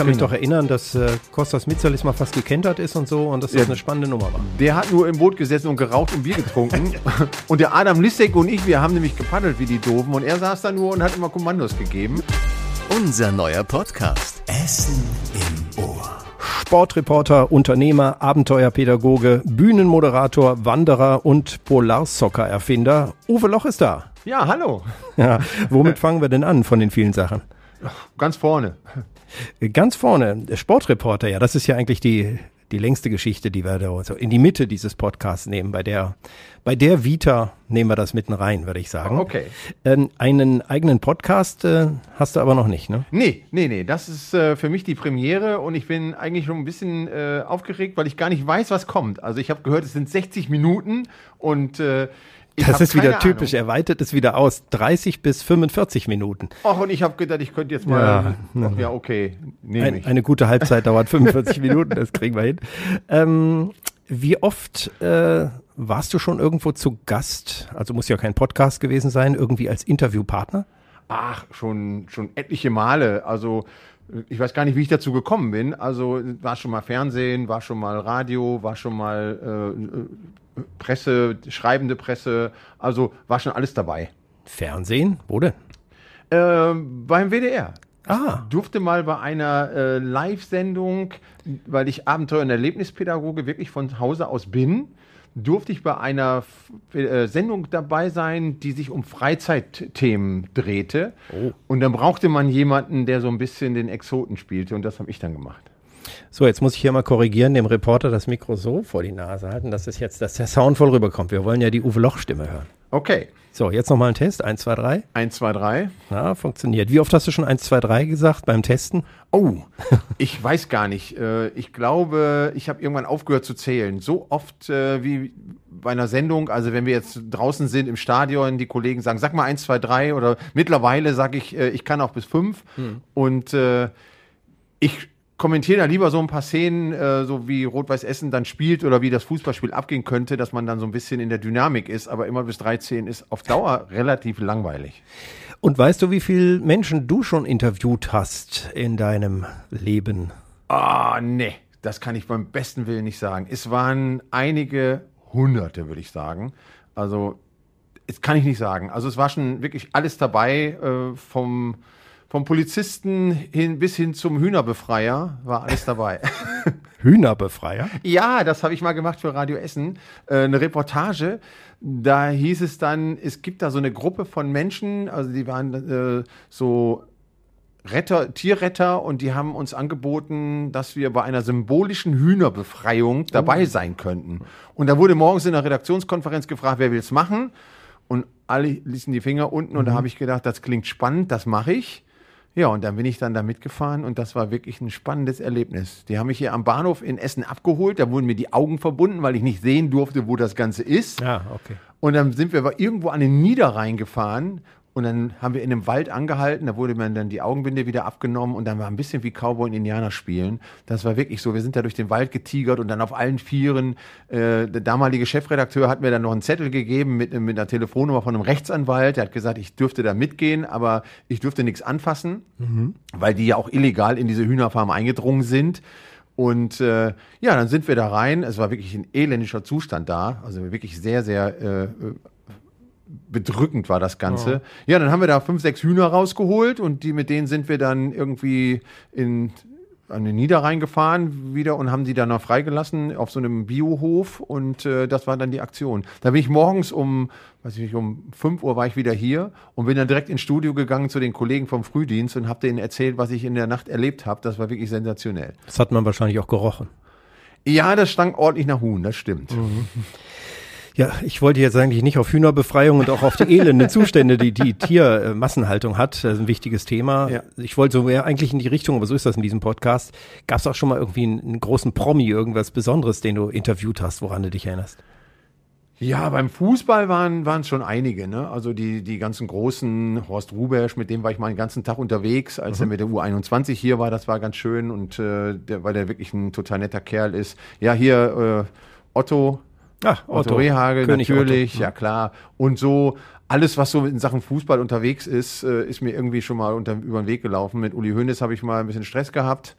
kann mich doch erinnern, dass äh, Kostas Mitzalis mal fast gekentert ist und so und dass das Ja. eine spannende Nummer war. Der hat nur im Boot gesessen und geraucht und Bier getrunken. und der Adam Lissek und ich, wir haben nämlich gepaddelt wie die Doofen. Und er saß da nur und hat immer Kommandos gegeben. Unser neuer Podcast. Essen im Ohr. Sportreporter, Unternehmer, Abenteuerpädagoge, Bühnenmoderator, Wanderer und Polarsocker-Erfinder. Uwe Loch ist da. Ja, hallo. Ja, womit fangen wir denn an von den vielen Sachen? Ganz vorne. Ganz vorne, Sportreporter, ja, das ist ja eigentlich die, die längste Geschichte, die wir da so in die Mitte dieses Podcasts nehmen. Bei der, bei der Vita nehmen wir das mitten rein, würde ich sagen. Okay. Ähm, einen eigenen Podcast äh, hast du aber noch nicht, ne? Nee, nee, nee. Das ist äh, für mich die Premiere und ich bin eigentlich schon ein bisschen äh, aufgeregt, weil ich gar nicht weiß, was kommt. Also ich habe gehört, es sind 60 Minuten und äh, ich Das ist wieder typisch. Ahnung. Er weitet es wieder aus. 30 bis 45 Minuten. Ach, und ich habe gedacht, ich könnte jetzt mal. Ja. Ach, ja, okay. Nehme Ein, ich. eine gute Halbzeit dauert 45 Minuten, das kriegen wir hin. Ähm, wie oft äh, warst du schon irgendwo zu Gast? Also muss ja kein Podcast gewesen sein, irgendwie als Interviewpartner? Ach, schon, schon etliche Male. Also ich weiß gar nicht, wie ich dazu gekommen bin. Also war schon mal Fernsehen, war schon mal Radio, war schon mal äh, äh, Presse, schreibende Presse. Also war schon alles dabei. Fernsehen? Wo denn? Ähm, beim WDR. Ah, Durfte mal bei einer äh, Live-Sendung, weil ich Abenteuer- und Erlebnispädagoge wirklich von Hause aus bin, durfte ich bei einer äh, Sendung dabei sein, die sich um Freizeitthemen drehte. Oh. Und dann brauchte man jemanden, der so ein bisschen den Exoten spielte und das habe ich dann gemacht. so, jetzt muss ich hier mal korrigieren, dem Reporter das Mikro so vor die Nase halten, dass es jetzt, dass der Sound voll rüberkommt. Wir wollen ja die Uwe Loch-Stimme hören. Okay, So, jetzt nochmal ein Test. 1, 2, 3. 1, 2, 3. Na, funktioniert. Wie oft hast du schon 1, 2, 3 gesagt beim Testen? Oh, ich weiß gar nicht. Äh, Ich glaube, ich habe irgendwann aufgehört zu zählen. So oft äh, wie bei einer Sendung, also wenn wir jetzt draußen sind im Stadion, die Kollegen sagen, sag mal eins, zwei, drei oder mittlerweile sage ich, äh, ich kann auch bis fünf. Und äh, ich kommentiere da lieber so ein paar Szenen, äh, so wie Rot-Weiß Essen dann spielt oder wie das Fußballspiel abgehen könnte, dass man dann so ein bisschen in der Dynamik ist. Aber immer bis 13 ist auf Dauer relativ langweilig. Und weißt du, wie viele Menschen du schon interviewt hast in deinem Leben? Ah, nee, das kann ich beim besten Willen nicht sagen. Es waren einige Hunderte, würde ich sagen. Also, das kann ich nicht sagen. Also, es war schon wirklich alles dabei, äh, vom, vom Polizisten hin bis hin zum Hühnerbefreier war alles dabei. Hühnerbefreier? Ja, das habe ich mal gemacht für Radio Essen. Äh, eine Reportage. Da hieß es dann, es gibt da so eine Gruppe von Menschen, also die waren äh, so Retter, Tierretter und die haben uns angeboten, dass wir bei einer symbolischen Hühnerbefreiung dabei sein könnten. Und da wurde morgens in der Redaktionskonferenz gefragt, wer will es machen? Und alle ließen die Finger unten und da habe ich gedacht, das klingt spannend, das mache ich. Ja, und dann bin ich dann da mitgefahren und das war wirklich ein spannendes Erlebnis. Die haben mich hier am Bahnhof in Essen abgeholt, da wurden mir die Augen verbunden, weil ich nicht sehen durfte, wo das Ganze ist. Ja, okay. Und dann sind wir aber irgendwo an den Niederrhein gefahren und dann haben wir in einem Wald angehalten, da wurde mir dann die Augenbinde wieder abgenommen und dann war ein bisschen wie Cowboy und Indianer spielen. Das war wirklich so, wir sind da durch den Wald getigert und dann auf allen Vieren. Äh, der damalige Chefredakteur hat mir dann noch einen Zettel gegeben mit, mit einer Telefonnummer von einem Rechtsanwalt. Der hat gesagt, ich dürfte da mitgehen, aber ich dürfte nichts anfassen, weil die ja auch illegal in diese Hühnerfarm eingedrungen sind. Und äh, ja, dann sind wir da rein. Es war wirklich ein elendischer Zustand da. Also wirklich sehr, sehr äh, bedrückend war das Ganze. Ja, dann haben wir da fünf, sechs Hühner rausgeholt und die mit denen sind wir dann irgendwie in an den Niederrhein gefahren wieder und haben die dann noch freigelassen auf so einem Biohof und äh, das war dann die Aktion. Da bin ich morgens um, weiß ich nicht, um 5 Uhr war ich wieder hier und bin dann direkt ins Studio gegangen zu den Kollegen vom Frühdienst und habe denen erzählt, was ich in der Nacht erlebt habe. Das war wirklich sensationell. Das hat man wahrscheinlich auch gerochen. Ja, das stank ordentlich nach Huhn, das stimmt. Ja, ich wollte jetzt eigentlich nicht auf Hühnerbefreiung und auch auf die elenden Zustände, die die Tiermassenhaltung hat. Das ist ein wichtiges Thema. Ja. Ich wollte so mehr eigentlich in die Richtung, aber so ist das in diesem Podcast. Gab es auch schon mal irgendwie einen, einen großen Promi, irgendwas Besonderes, den du interviewt hast, woran du dich erinnerst? Ja, beim Fußball waren waren es schon einige. Ne? Also die, die ganzen großen, Horst Rubesch, mit dem war ich mal den ganzen Tag unterwegs, als er mit der U21 hier war. Das war ganz schön und äh, der, weil der wirklich ein total netter Kerl ist. Ja, hier äh, Otto, Ach, Otto, Otto. Rehagel König natürlich, Otto. ja klar. Und so alles, was so in Sachen Fußball unterwegs ist, äh, ist mir irgendwie schon mal unter, über den Weg gelaufen. Mit Uli Hoeneß habe ich mal ein bisschen Stress gehabt.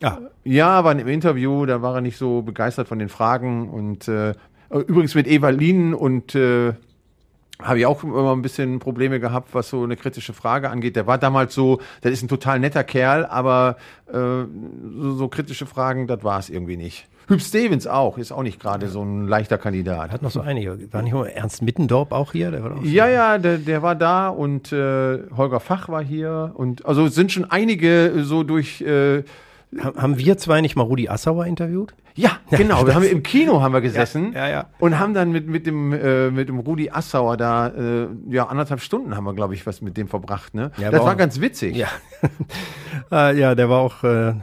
Ja, Ja, aber im Interview, da war er nicht so begeistert von den Fragen. Und äh, übrigens mit Eva Lien und äh, habe ich auch immer ein bisschen Probleme gehabt, was so eine kritische Frage angeht. Der war damals so, der ist ein total netter Kerl, aber äh, so, so kritische Fragen, das war es irgendwie nicht. Hüb Stevens auch, ist auch nicht gerade so ein leichter Kandidat. hat noch so einige. War nicht mal Ernst Mittendorp auch hier? Der war doch Ja, ja, der, der war da und äh, Holger Fach war hier und also sind schon einige so durch äh, Ha- Haben wir zwei nicht mal Rudi Assauer interviewt? ja, genau, wir haben im Kino haben wir gesessen Ja, ja, ja. und haben dann mit mit dem äh, mit dem Rudi Assauer da äh, ja anderthalb Stunden haben wir glaube ich was mit dem verbracht, ne? Das war auch- ganz witzig. Ja. äh, ja, der war auch äh,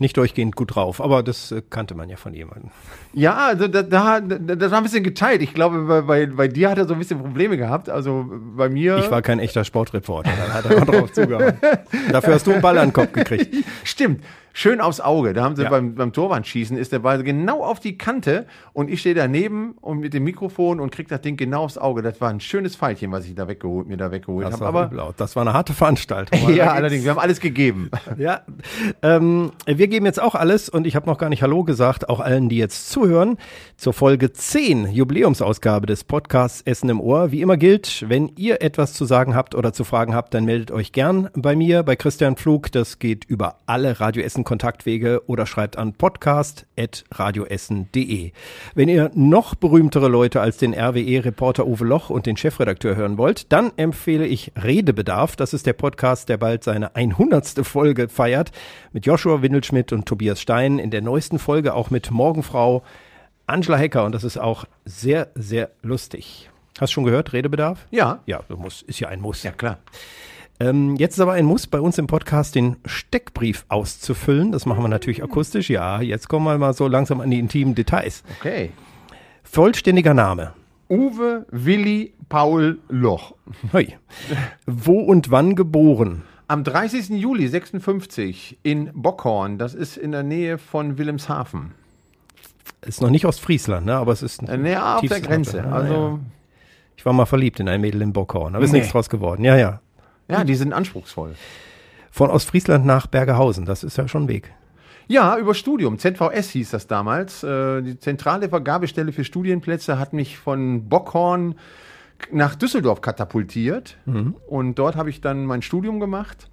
nicht durchgehend gut drauf, aber das äh, kannte man ja von jemandem. Ja, also da, da, da, das war ein bisschen geteilt. Ich glaube, bei, bei, bei dir hat er so ein bisschen Probleme gehabt. Also bei mir. Ich war kein echter Sportreporter, da hat er auch drauf zugehauen. Dafür hast du einen Ball an den Kopf gekriegt. Stimmt. Schön aufs Auge. Da haben sie Ja. beim, beim Torwandschießen ist der Ball genau auf die Kante und ich stehe daneben und mit dem Mikrofon und krieg das Ding genau aufs Auge. Das war ein schönes Pfeilchen, was ich da weggeholt, mir da weggeholt Das habe. war, Aber übel das war eine harte Veranstaltung. Ja, allerdings, wir haben alles gegeben. Ja, ähm, wir geben jetzt auch alles und ich habe noch gar nicht Hallo gesagt, auch allen, die jetzt zuhören, zur Folge 10, Jubiläumsausgabe des Podcasts Essen im Ohr. Wie immer gilt, wenn ihr etwas zu sagen habt oder zu fragen habt, dann meldet euch gern bei mir, bei Christian Pflug. Das geht über alle Radio Essen Kontaktwege oder schreibt an podcast.radioessen.de. Wenn ihr noch berühmtere Leute als den RWE-Reporter Uwe Loch und den Chefredakteur hören wollt, dann empfehle ich Redebedarf. Das ist der Podcast, der bald seine 100. Folge feiert. Mit Joshua Windelschmidt und Tobias Stein. In der neuesten Folge auch mit Morgenfrau Angela Hecker. Und das ist auch sehr, sehr lustig. Hast du schon gehört, Redebedarf? Ja. Ja, du musst, ist ja ein Muss. Ja, klar. Ähm, jetzt ist aber ein Muss bei uns im Podcast, den Steckbrief auszufüllen. Das machen wir natürlich akustisch. Ja, jetzt kommen wir mal so langsam an die intimen Details. Okay. Vollständiger Name. Uwe Willi Paul Loch. Hoi. Wo und wann geboren? Am 30. Juli 56 in Bockhorn, das ist in der Nähe von Wilhelmshaven. Ist noch nicht Ostfriesland, ne? aber es ist Äh, Näher auf der Grenze. Also. Ich war mal verliebt in ein Mädel in Bockhorn, aber ist Nee. nichts draus geworden. Ja, ja. Ja, die sind anspruchsvoll. Von Ostfriesland nach Bergerhausen, das ist ja schon ein Weg. Ja, über Studium. ZVS hieß das damals. Äh, Die zentrale Vergabestelle für Studienplätze hat mich von Bockhorn nach Düsseldorf katapultiert. Und dort habe ich dann mein Studium gemacht.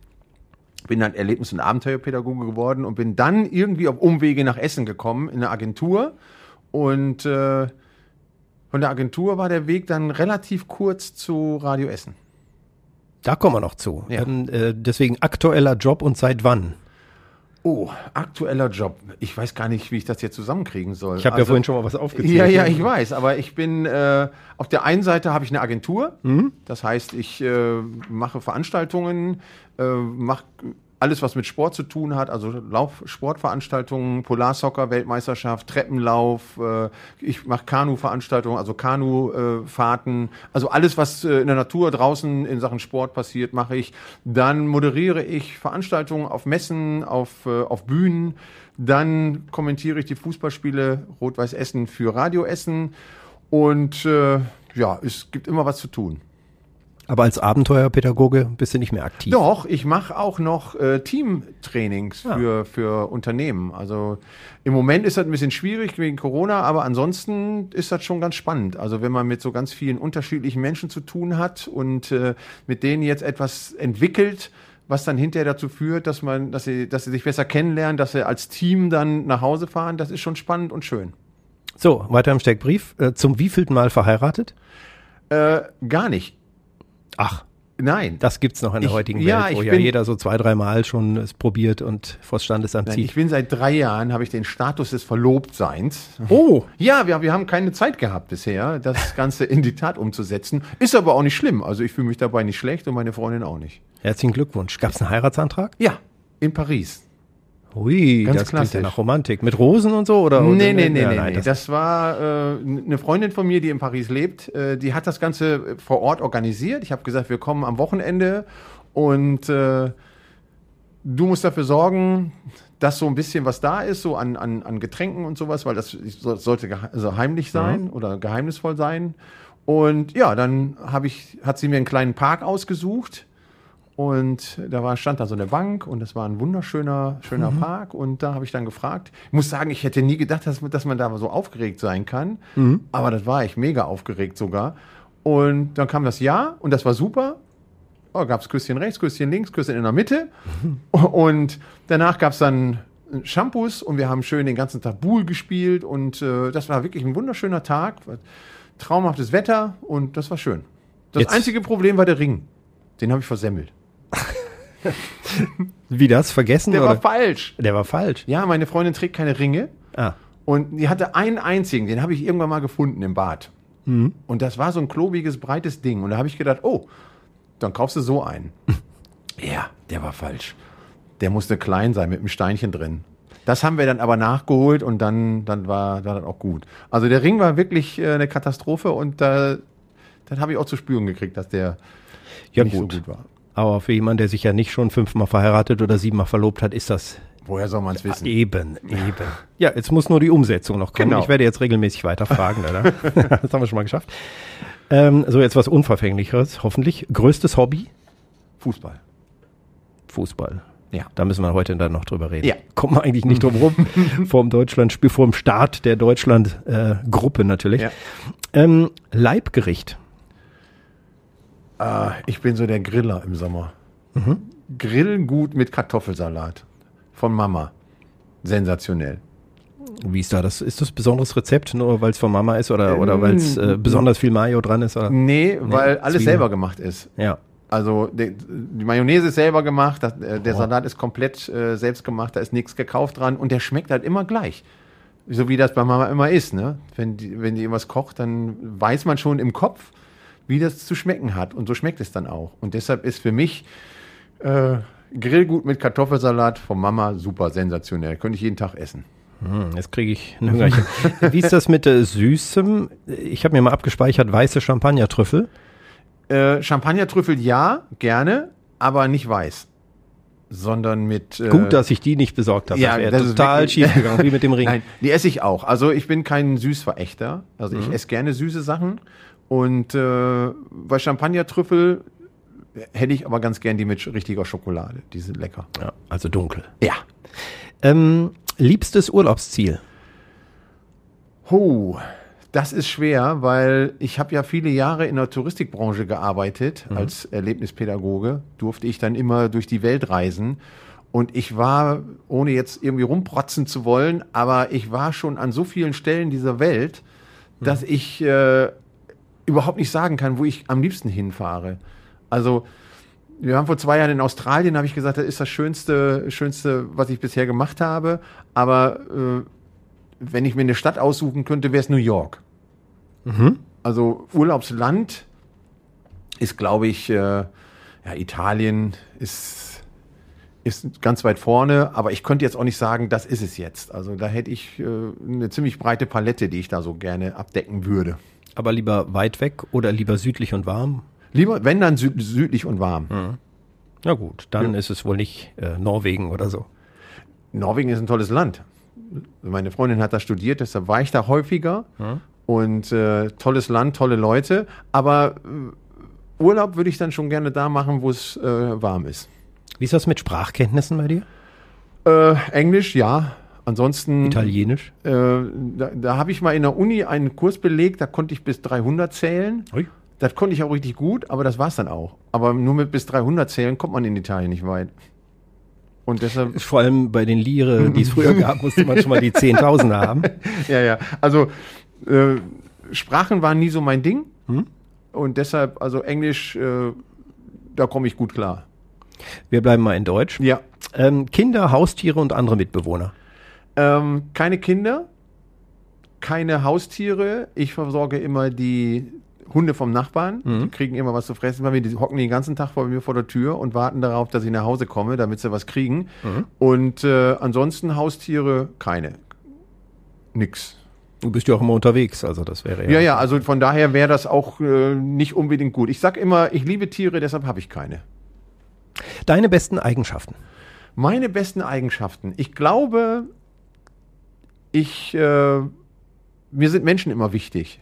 Bin dann Erlebnis- und Abenteuerpädagoge geworden und bin dann irgendwie auf Umwege nach Essen gekommen, in eine Agentur. Und äh, von der Agentur war der Weg dann relativ kurz zu Radio Essen. Da kommen wir noch zu. Ja. Ähm, äh, deswegen aktueller Job und seit wann? Oh, aktueller Job. Ich weiß gar nicht, wie ich das jetzt zusammenkriegen soll. Ich habe ja Also- vorhin schon mal was aufgezählt. Ja, ja, ich weiß, aber ich bin äh, auf der einen Seite habe ich eine Agentur, das heißt, ich äh, mache Veranstaltungen, äh, mache alles, was mit Sport zu tun hat, also Lauf, Sportveranstaltungen, Polarsoccer, Weltmeisterschaft, Treppenlauf, äh, ich mache Kanu-Veranstaltungen, also Kanufahrten, also alles, was äh, in der Natur draußen in Sachen Sport passiert, mache ich. Dann moderiere ich Veranstaltungen auf Messen, auf, äh, auf Bühnen. Dann kommentiere ich die Fußballspiele Rot-Weiß Essen für Radio Essen. Und äh, ja, es gibt immer was zu tun. Aber als Abenteuerpädagoge bist du nicht mehr aktiv. Doch, ich mache auch noch äh, Teamtrainings Ja. für, für Unternehmen. Also im Moment ist das ein bisschen schwierig wegen Corona, aber ansonsten ist das schon ganz spannend. Also wenn man mit so ganz vielen unterschiedlichen Menschen zu tun hat und äh, mit denen jetzt etwas entwickelt, was dann hinterher dazu führt, dass man, dass sie, dass sie sich besser kennenlernen, dass sie als Team dann nach Hause fahren, das ist schon spannend und schön. So, weiter im Steckbrief. Äh, zum wievielten Mal verheiratet? Äh, gar nicht. Ach, Nein. das gibt's noch in der Ich- heutigen ja, Welt, wo ich ja bin- jeder so zwei, drei Mal schon es probiert und vors Standesamt Nein, zieht. ich bin seit drei Jahren, habe ich den Status des Verlobtseins. Oh, Ja, wir, wir haben keine Zeit gehabt bisher, das Ganze in die Tat umzusetzen. Ist aber auch nicht schlimm. Also ich fühle mich dabei nicht schlecht und meine Freundin auch nicht. herzlichen Glückwunsch. Gab's einen Heiratsantrag? Ja, in Paris. Ui, Ganz das klingt ja klassisch. nach Romantik. Mit Rosen und so? Oder, Nee, nee, nee, ja, nee, nein, nee. das- Das war äh, eine Freundin von mir, die in Paris lebt. Äh, die hat das Ganze vor Ort organisiert. Ich habe gesagt, wir kommen am Wochenende und äh, du musst dafür sorgen, dass so ein bisschen was da ist, so an, an, an Getränken und sowas, weil das so- sollte also heimlich sein oder geheimnisvoll sein. Und ja, dann habe ich, hat sie mir einen kleinen Park ausgesucht. Und da war, stand da so eine Bank und das war ein wunderschöner schöner Park. Und da habe ich dann gefragt. Ich muss sagen, ich hätte nie gedacht, dass, dass man da so aufgeregt sein kann. Aber das war ich mega aufgeregt sogar. Und dann kam das Ja und das war super. Oh, gab es Küsschen rechts, Küsschen links, Küsschen in der Mitte. Und danach gab es dann Shampoos und wir haben schön den ganzen Tag Buhl gespielt. Und äh, das war wirklich ein wunderschöner Tag. Traumhaftes Wetter und das war schön. Das Jetzt- einzige Problem war der Ring. Den habe ich versemmelt. Wie das? Vergessen? Der oder? war falsch. Der war falsch. Ja, meine Freundin trägt keine Ringe. Ah. Und die hatte einen einzigen, den habe ich irgendwann mal gefunden im Bad. Und das war so ein klobiges, breites Ding. Und da habe ich gedacht, oh, dann kaufst du so einen. ja, der war falsch. Der musste klein sein mit einem Steinchen drin. Das haben wir dann aber nachgeholt und dann, dann war, war das auch gut. Also der Ring war wirklich äh, eine Katastrophe und da dann habe ich auch zu spüren gekriegt, dass der Ja, nicht gut. so gut war. Aber für jemanden, der sich ja nicht schon fünfmal verheiratet oder siebenmal verlobt hat, ist das Woher soll man es wissen? eben, eben. Ja, jetzt muss nur die Umsetzung noch kommen. Genau. Ich werde jetzt regelmäßig weiterfragen, oder? das haben wir schon mal geschafft. Ähm, so, jetzt was Unverfänglicheres, hoffentlich. Größtes Hobby? Fußball. Fußball. Ja. Da müssen wir heute dann noch drüber reden. Ja. Kommt man eigentlich nicht drum rum. vorm Deutschlandspiel, vorm Start der Deutschland-Gruppe natürlich. Ja. Ähm, Leibgericht. Ah, ich bin so der Griller im Sommer. Grillgut mit Kartoffelsalat. Von Mama. Sensationell. Wie ist da das? Ist das ein besonderes Rezept, nur weil es von Mama ist oder, oder weil es äh, besonders viel Mayo dran ist? Oder? Nee, weil alles Zwiebeln. selber gemacht ist. Ja. Also die, die Mayonnaise ist selber gemacht, das, äh, der Salat ist komplett äh, selbst gemacht, da ist nichts gekauft dran und der schmeckt halt immer gleich. So wie das bei Mama immer ist, ne? Wenn die, wenn die irgendwas kocht, dann weiß man schon im Kopf, wie das zu schmecken hat. Und so schmeckt es dann auch. Und deshalb ist für mich äh, Grillgut mit Kartoffelsalat von Mama super sensationell. Könnte ich jeden Tag essen. Hm, jetzt kriege ich ein Hüngerchen. Wie ist das mit äh, Süßem? Ich habe mir mal abgespeichert, weiße Champagnertrüffel. Äh, Champagnertrüffel ja, gerne, aber nicht weiß. Sondern mit. Äh, Gut, dass ich die nicht besorgt habe. ja, das wäre total schief gegangen, wie mit dem Ring. Nein, die esse ich auch. Also ich bin kein Süßverächter. Also Mhm. ich esse gerne süße Sachen. Und äh, bei Champagnertrüffel hätte ich aber ganz gern die mit richtiger Schokolade. Die sind lecker. Ja, also dunkel. Ja. Ähm, liebstes Urlaubsziel? Ho, das ist schwer, weil ich habe ja viele Jahre in der Touristikbranche gearbeitet als Erlebnispädagoge. Durfte ich dann immer durch die Welt reisen. Und ich war, ohne jetzt irgendwie rumprotzen zu wollen, aber ich war schon an so vielen Stellen dieser Welt, dass ich äh, überhaupt nicht sagen kann, wo ich am liebsten hinfahre. Also wir waren vor zwei Jahren in Australien, habe ich gesagt, das ist das Schönste, Schönste, was ich bisher gemacht habe. Aber äh, wenn ich mir eine Stadt aussuchen könnte, wäre es New York. Also Urlaubsland ist, glaube ich, äh, ja, Italien ist, ist ganz weit vorne, aber ich könnte jetzt auch nicht sagen, das ist es jetzt. Also da hätte ich äh, eine ziemlich breite Palette, die ich da so gerne abdecken würde. Aber lieber weit weg oder lieber südlich und warm? Lieber, wenn dann süd südlich und warm. Na gut, dann ist es wohl nicht äh, Norwegen oder so. Norwegen ist ein tolles Land. Meine Freundin hat da studiert, deshalb war ich da häufiger. Und äh, tolles Land, tolle Leute. Aber äh, Urlaub würde ich dann schon gerne da machen, wo es äh, warm ist. Wie ist das mit Sprachkenntnissen bei dir? Äh, Englisch, ja. Ansonsten, Italienisch? äh, da, da habe ich mal in der Uni einen Kurs belegt, da konnte ich bis 300 zählen. Ui. Das konnte ich auch richtig gut, aber das war es dann auch. Aber nur mit bis 300 zählen kommt man in Italien nicht weit. Und deshalb Vor allem bei den Lire, die es früher gab, musste man schon mal die Zehntausender haben. Ja, ja. Also äh, Sprachen waren nie so mein Ding. Und deshalb, also Englisch, äh, da komme ich gut klar. Wir bleiben mal in Deutsch. Ja. Ähm, Kinder, Haustiere und andere Mitbewohner. Ähm, keine Kinder, keine Haustiere. Ich versorge immer die Hunde vom Nachbarn. Die kriegen immer was zu fressen bei mir. Die hocken den ganzen Tag vor mir vor der Tür und warten darauf, dass ich nach Hause komme, damit sie was kriegen. Und äh, ansonsten Haustiere keine. Nix. Du bist ja auch immer unterwegs, also das wäre ja. Ja, ja, also von daher wäre das auch äh, nicht unbedingt gut. Ich sag immer, ich liebe Tiere, deshalb habe ich keine. Deine besten Eigenschaften. Meine besten Eigenschaften. Ich glaube, ich, äh, mir sind Menschen immer wichtig.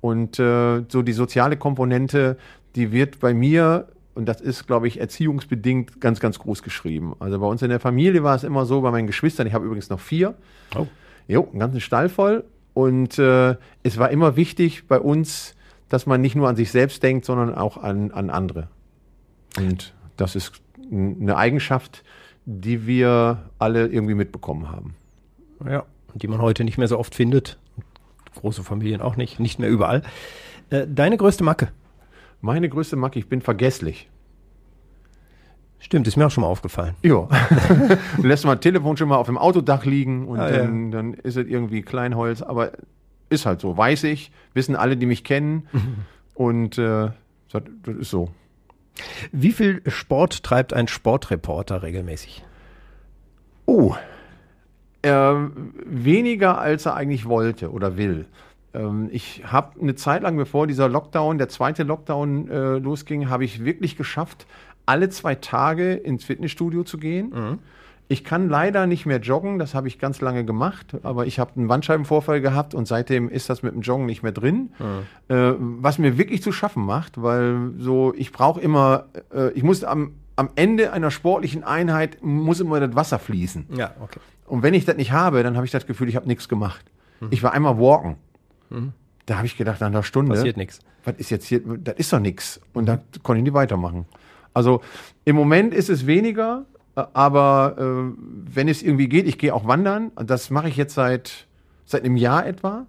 Und äh, so die soziale Komponente, die wird bei mir, und das ist, glaube ich, erziehungsbedingt ganz, ganz groß geschrieben. Also bei uns in der Familie war es immer so, bei meinen Geschwistern, ich habe übrigens noch vier, Oh. Jo, einen ganzen Stall voll. Und äh, es war immer wichtig bei uns, dass man nicht nur an sich selbst denkt, sondern auch an, an andere. Und das ist eine Eigenschaft, die wir alle irgendwie mitbekommen haben. Ja, die man heute nicht mehr so oft findet. Große Familien auch nicht, nicht mehr überall. Äh, deine größte Macke? Meine größte Macke, ich bin vergesslich. Stimmt, ist mir auch schon mal aufgefallen. Ja. du lässt mal Telefon schon mal auf dem Autodach liegen und Ah, ja. dann, dann ist es irgendwie Kleinholz, aber ist halt so, weiß ich, wissen alle, die mich kennen. Und äh, das ist so. Wie viel Sport treibt ein Sportreporter regelmäßig? Oh, ähm, weniger als er eigentlich wollte oder will. Ähm, ich habe eine Zeit lang, bevor dieser Lockdown, der zweite Lockdown äh, losging, habe ich wirklich geschafft, alle zwei Tage ins Fitnessstudio zu gehen. Ich kann leider nicht mehr joggen, das habe ich ganz lange gemacht, aber ich habe einen Bandscheibenvorfall gehabt und seitdem ist das mit dem Joggen nicht mehr drin. Äh, was mir wirklich zu schaffen macht, weil so, ich brauche immer, äh, ich muss am, am Ende einer sportlichen Einheit, muss immer das Wasser fließen. Ja, okay. Und wenn ich das nicht habe, dann habe ich das Gefühl, ich habe nichts gemacht. Ich war einmal walken. Da habe ich gedacht, nach einer Stunde, Passiert nichts. was ist jetzt hier, das ist doch nichts. Und da konnte ich nicht weitermachen. Also im Moment ist es weniger, äh, aber äh, wenn es irgendwie geht, ich gehe auch wandern. Das mache ich jetzt seit, seit einem Jahr etwa.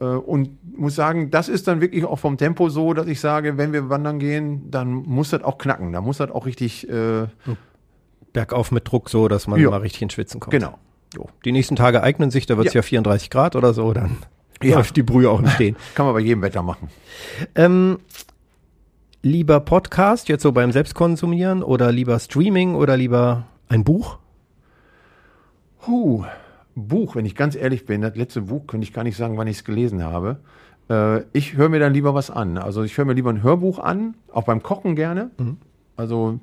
Äh, und muss sagen, das ist dann wirklich auch vom Tempo so, dass ich sage, wenn wir wandern gehen, dann muss das auch knacken. Da muss das auch richtig, äh, Bergauf mit Druck so, dass man Ja. mal richtig ins Schwitzen kommt. genau. So. Die nächsten Tage eignen sich, da wird es ja. Ja. 34 Grad oder so, dann Ja. läuft die Brühe auch im Stehen. Kann man bei jedem Wetter machen. ähm, lieber Podcast, jetzt so beim Selbstkonsumieren oder lieber Streaming oder lieber ein Buch? Puh, Buch, wenn ich ganz ehrlich bin, das letzte Buch könnte ich gar nicht sagen, wann ich es gelesen habe. Äh, ich höre mir dann lieber was an. Also ich höre mir lieber ein Hörbuch an, auch beim Kochen gerne. Also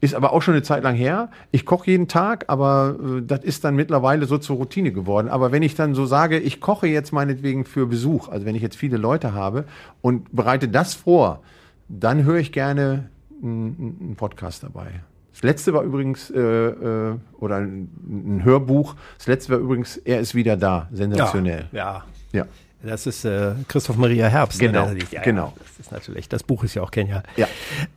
ist aber auch schon eine Zeit lang her. Ich koche jeden Tag, aber äh, das ist dann mittlerweile so zur Routine geworden. Aber wenn ich dann so sage, ich koche jetzt meinetwegen für Besuch, also wenn ich jetzt viele Leute habe und bereite das vor, dann höre ich gerne einen Podcast dabei. Das letzte war übrigens, äh, äh, oder ein, ein Hörbuch, das letzte war übrigens, er ist wieder da, sensationell. Ja. Ja. Das ist äh, Christoph Maria Herbst. ne, Genau, liest. ja, genau. Ja, das ist natürlich, das Buch ist ja auch genial. Ja.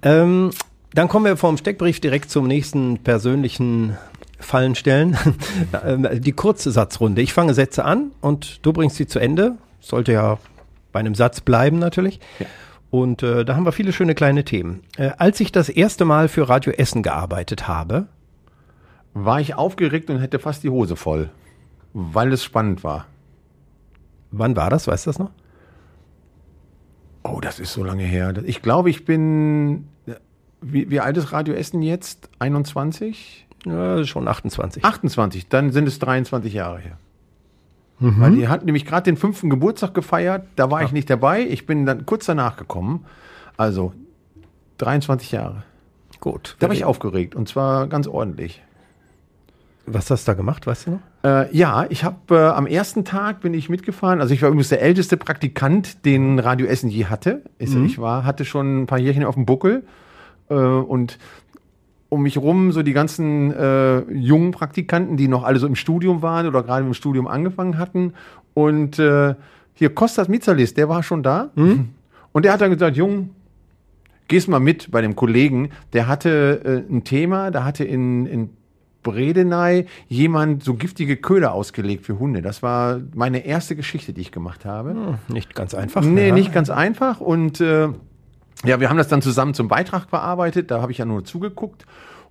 Ähm, dann kommen wir vom Steckbrief direkt zum nächsten persönlichen Fallen stellen. Ähm, Die kurze Satzrunde. Ich fange Sätze an und du bringst sie zu Ende. Sollte ja bei einem Satz bleiben natürlich. Ja. Und äh, da haben wir viele schöne kleine Themen. Äh, als ich das erste Mal für Radio Essen gearbeitet habe, War ich aufgeregt und hätte fast die Hose voll, weil es spannend war. wann war das? Weißt du das noch? Oh, das ist so lange her. Ich glaube, ich bin, wie, wie alt ist Radio Essen jetzt? 21? Ja, schon 28. 28, dann sind es 23 Jahre her. Weil die hat nämlich gerade den fünften Geburtstag gefeiert, da war ich nicht dabei, ich bin dann kurz danach gekommen. Also 23 Jahre. Gut. Da war ich aufgeregt und zwar ganz ordentlich. Was hast du da gemacht, weißt du noch? Äh, ja, ich habe äh, am ersten Tag bin ich mitgefahren. Also ich war übrigens der älteste Praktikant, den Radio Essen je hatte. Ist, Ich war, hatte schon ein paar Jährchen auf dem Buckel äh, und um mich rum so die ganzen äh, jungen Praktikanten, die noch alle so im Studium waren oder gerade im Studium angefangen hatten. Und äh, hier Kostas Mitzalis, der war schon da. Und der hat dann gesagt, Jung, gehst mal mit bei dem Kollegen, der hatte äh, ein Thema, da hatte in, in Bredeney jemand so giftige Köder ausgelegt für Hunde. Das war meine erste Geschichte, die ich gemacht habe. Nicht ganz einfach. Nee, ja. nicht ganz einfach. Und äh, ja, wir haben das dann zusammen zum Beitrag bearbeitet. Da habe ich ja nur zugeguckt.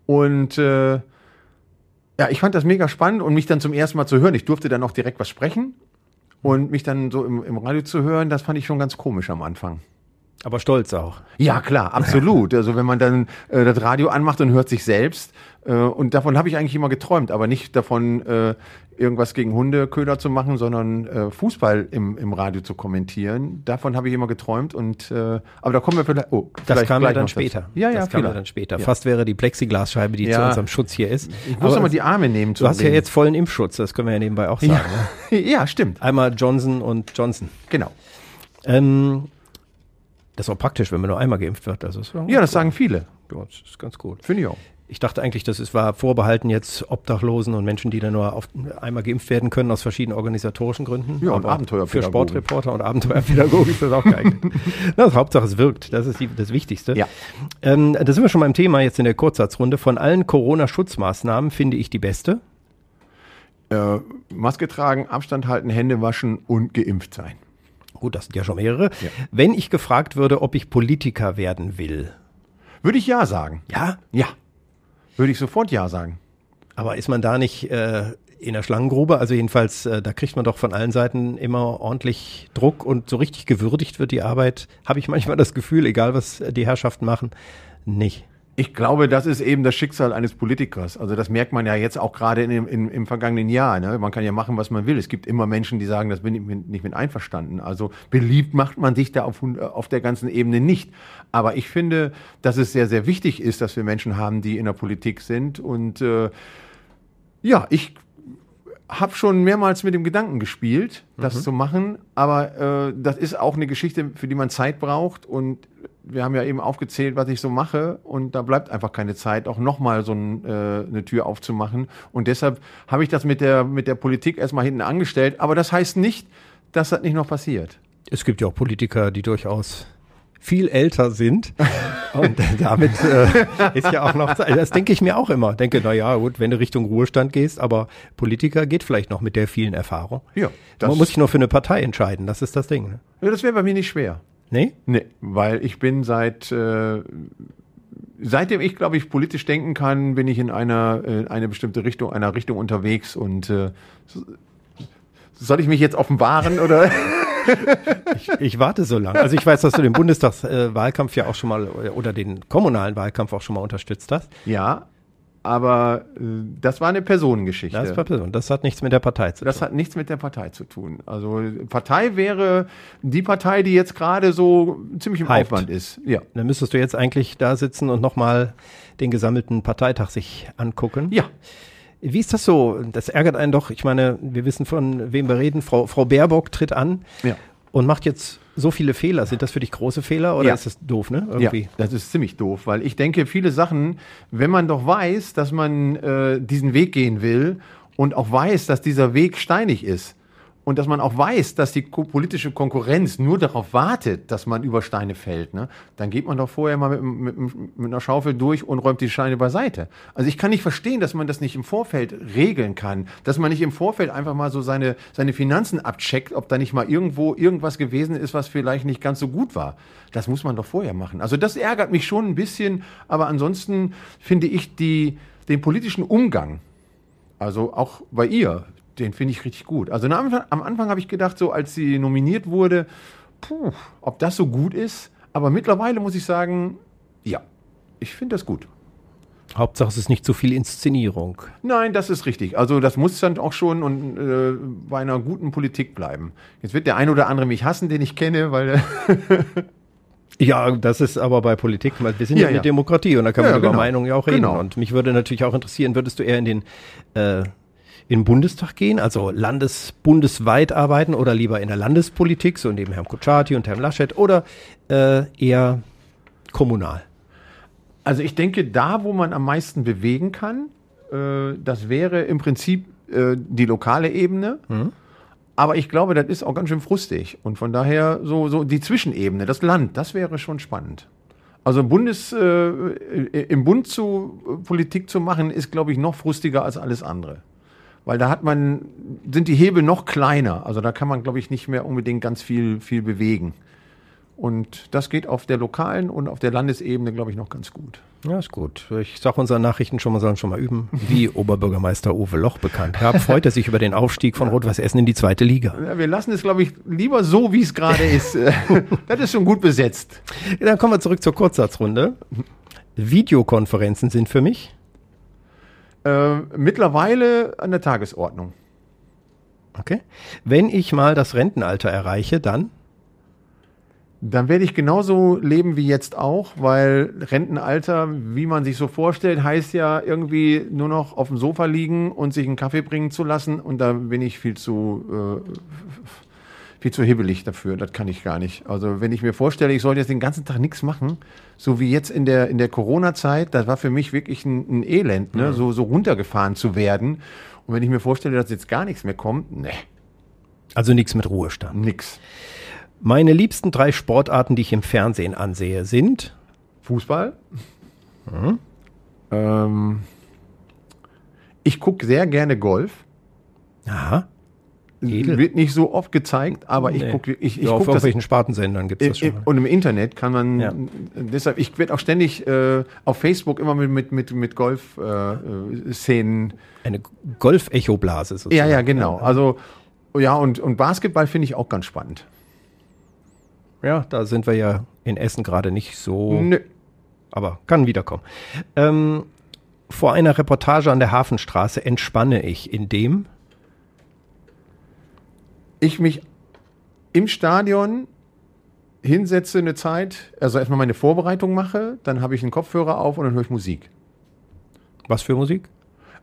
Und äh, ja, ich fand das mega spannend und mich dann zum ersten Mal zu hören. Ich durfte dann auch direkt was sprechen. Und mich dann so im, im Radio zu hören, das fand ich schon ganz komisch am Anfang. Aber stolz auch. Ja, klar, absolut. Also wenn man dann äh, das Radio anmacht und hört sich selbst, äh, und davon habe ich eigentlich immer geträumt, aber nicht davon, äh, irgendwas gegen Hundeköder zu machen, sondern äh, Fußball im, im Radio zu kommentieren. Davon habe ich immer geträumt. Und äh, aber da kommen wir vielleicht. Oh, Das vielleicht kam ja dann später. dazu. Ja, ja, das kam ja dann später. Ja. Fast wäre die Plexiglasscheibe, die zu Ja. unserem Schutz hier ist. Ich muss Aber aber die Arme nehmen. du hast ja jetzt vollen Impfschutz, das können wir ja nebenbei auch sagen. Ja. Ne? ja, stimmt. Einmal Johnson und Johnson. Genau. Ähm, das ist auch praktisch, wenn man nur einmal geimpft wird. Also, das, ist Ja, das sagen viele. ja, das ist ganz gut. Finde ich auch. Ich dachte eigentlich, das ist, war vorbehalten jetzt Obdachlosen und Menschen, die dann nur auf, einmal geimpft werden können aus verschiedenen organisatorischen Gründen. Ja, und Abenteuerpädagogen. Für Sportreporter und Abenteuerpädagogen ist das auch geeignet. Das Hauptsache es wirkt. Das ist die, das Wichtigste. Ja. Ähm, da sind wir schon beim Thema jetzt in der Kurzsatzrunde. Von allen Corona-Schutzmaßnahmen finde ich die beste. Äh, Maske tragen, Abstand halten, Hände waschen und geimpft sein. Gut, das sind ja schon mehrere. Ja. Wenn ich gefragt würde, ob ich Politiker werden will. Würde ich ja sagen. Ja, Ja. Würde ich sofort ja sagen. aber ist man da nicht äh, in der Schlangengrube? Also jedenfalls, äh, da kriegt man doch von allen Seiten immer ordentlich Druck und so richtig gewürdigt wird die Arbeit, habe ich manchmal das Gefühl, egal was die Herrschaften machen, nicht. Ich glaube, das ist eben das Schicksal eines Politikers. Also das merkt man ja jetzt auch gerade in in, im vergangenen Jahr. Ne? Man kann ja machen, was man will. Es gibt immer Menschen, die sagen, das bin ich mit- nicht mit einverstanden. Also beliebt macht man sich da auf, hund- auf der ganzen Ebene nicht. Aber ich finde, dass es sehr, sehr wichtig ist, dass wir Menschen haben, die in der Politik sind. Und äh, ja, ich habe schon mehrmals mit dem Gedanken gespielt, das zu machen, aber äh, das ist auch eine Geschichte, für die man Zeit braucht und wir haben ja eben aufgezählt, was ich so mache und da bleibt einfach keine Zeit, auch nochmal so ein, äh, eine Tür aufzumachen und deshalb habe ich das mit der, mit der Politik erstmal hinten angestellt, aber das heißt nicht, dass das nicht noch passiert. Es gibt ja auch Politiker, die durchaus viel älter sind. Und damit äh, ist ja auch noch, das denke ich mir auch immer. Denke, na ja, gut, wenn du Richtung Ruhestand gehst, aber Politiker geht vielleicht noch mit der vielen Erfahrung. Ja, das- Man muss sich nur für eine Partei entscheiden, das ist das Ding. Ne? Ja, das wäre bei mir nicht schwer. Nee? Nee, weil ich bin seit äh, seitdem ich glaube ich politisch denken kann, bin ich in einer äh, eine bestimmte Richtung, einer Richtung unterwegs und äh, so- soll ich mich jetzt offenbaren oder? Ich, ich warte so lange. Also ich weiß, dass du den Bundestagswahlkampf Wahlkampf ja auch schon mal oder den kommunalen Wahlkampf auch schon mal unterstützt hast. ja, aber äh, das war eine Personengeschichte. Das, war Person. das hat nichts mit der Partei zu tun. Das hat nichts mit der Partei zu tun. Also Partei wäre die Partei, die jetzt gerade so ziemlich im Hyped. Aufwand ist. Ja. Dann müsstest du jetzt eigentlich da sitzen und nochmal den gesammelten Parteitag sich angucken. Ja. Wie ist das so? Das ärgert einen doch. Ich meine, wir wissen von wem wir reden. Frau, Frau Baerbock tritt an Ja. Und macht jetzt so viele Fehler. Sind das für dich große Fehler oder Ja. ist das doof, ne? Ja, Irgendwie. das ist ziemlich doof, weil ich denke, viele Sachen, wenn man doch weiß, dass man äh, diesen Weg gehen will und auch weiß, dass dieser Weg steinig ist und dass man auch weiß, dass die politische Konkurrenz nur darauf wartet, dass man über Steine fällt, ne, dann geht man doch vorher mal mit, mit, mit einer Schaufel durch und räumt die Steine beiseite. Also ich kann nicht verstehen, dass man das nicht im Vorfeld regeln kann, dass man nicht im Vorfeld einfach mal so seine, seine Finanzen abcheckt, ob da nicht mal irgendwo irgendwas gewesen ist, was vielleicht nicht ganz so gut war. Das muss man doch vorher machen. Also das ärgert mich schon ein bisschen, aber ansonsten finde ich die, den politischen Umgang, also auch bei ihr, den finde ich richtig gut. Also am Anfang, am Anfang habe ich gedacht, so als sie nominiert wurde, puh, ob das so gut ist. Aber mittlerweile muss ich sagen, ja, ich finde das gut. Hauptsache, es ist nicht zu viel Inszenierung. Nein, das ist richtig. Also das muss dann auch schon und, äh, bei einer guten Politik bleiben. Jetzt wird der ein oder andere mich hassen, den ich kenne, weil Ja, das ist aber bei Politik, weil wir sind ja, Ja, eine ja. Demokratie und da kann Ja, man über genau. Meinungen ja auch reden. Genau. Und mich würde natürlich auch interessieren, würdest du eher in den äh, in den Bundestag gehen, also landes bundesweit arbeiten oder lieber in der Landespolitik, so neben Herrn Kutschaty und Herrn Laschet oder äh, eher kommunal? Also ich denke, da, wo man am meisten bewegen kann, äh, das wäre im Prinzip äh, die lokale Ebene. Aber ich glaube, das ist auch ganz schön frustig. Und von daher so, so die Zwischenebene, das Land, das wäre schon spannend. Also Bundes, äh, im Bund zu äh, Politik zu machen, ist, glaube ich, noch frustiger als alles andere. Weil da hat man, sind die Hebel noch kleiner. Also da kann man, glaube ich, nicht mehr unbedingt ganz viel, viel bewegen. Und das geht auf der lokalen und auf der Landesebene, glaube ich, noch ganz gut. Ja, ist gut. Ich sage unseren Nachrichten schon mal, sollen schon mal üben. Wie Oberbürgermeister Uwe Loch bekannt gab, freut er sich über den Aufstieg von Rot-Weiß Essen in die zweite Liga. Ja, wir lassen es, glaube ich, lieber so, wie es gerade ist. das ist schon gut besetzt. Dann kommen wir zurück zur Kurzsatzrunde. Videokonferenzen sind für mich. Äh, mittlerweile an der Tagesordnung. Okay. Wenn ich mal das Rentenalter erreiche, dann? Dann werde ich genauso leben wie jetzt auch, weil Rentenalter, wie man sich so vorstellt, heißt ja irgendwie nur noch auf dem Sofa liegen und sich einen Kaffee bringen zu lassen. Und da bin ich viel zu, äh, viel zu hibbelig dafür. Das kann ich gar nicht. Also wenn ich mir vorstelle, ich sollte jetzt den ganzen Tag nichts machen, so wie jetzt in der, in der Corona-Zeit, das war für mich wirklich ein, ein Elend, ne? so, so runtergefahren zu werden. Und wenn ich mir vorstelle, dass jetzt gar nichts mehr kommt, ne, Also nichts mit Ruhestand. nix. Meine liebsten drei Sportarten, die ich im Fernsehen ansehe, sind Fußball. Ähm, ich gucke sehr gerne Golf. Aha. Edel. Wird nicht so oft gezeigt, aber ich Nee. gucke ich, ich ja, auf guck das irgendwelchen Spartensendern gibt es das Im- schon. Und im Internet kann man, Ja. deshalb, ich werde auch ständig äh, auf Facebook immer mit, mit, mit, mit Golf-Szenen. Äh, Szenen. Eine Golf-Echo-Blase sozusagen. ja, ja, genau. Also, ja, und, und Basketball finde ich auch ganz spannend. Ja, da sind wir ja in Essen gerade nicht so, Nö. aber kann wiederkommen. Ähm, vor einer Reportage an der Hafenstraße entspanne ich, indem Ich mich im Stadion hinsetze eine Zeit, also erstmal meine Vorbereitung mache, dann habe ich einen Kopfhörer auf und dann höre ich Musik. was für Musik?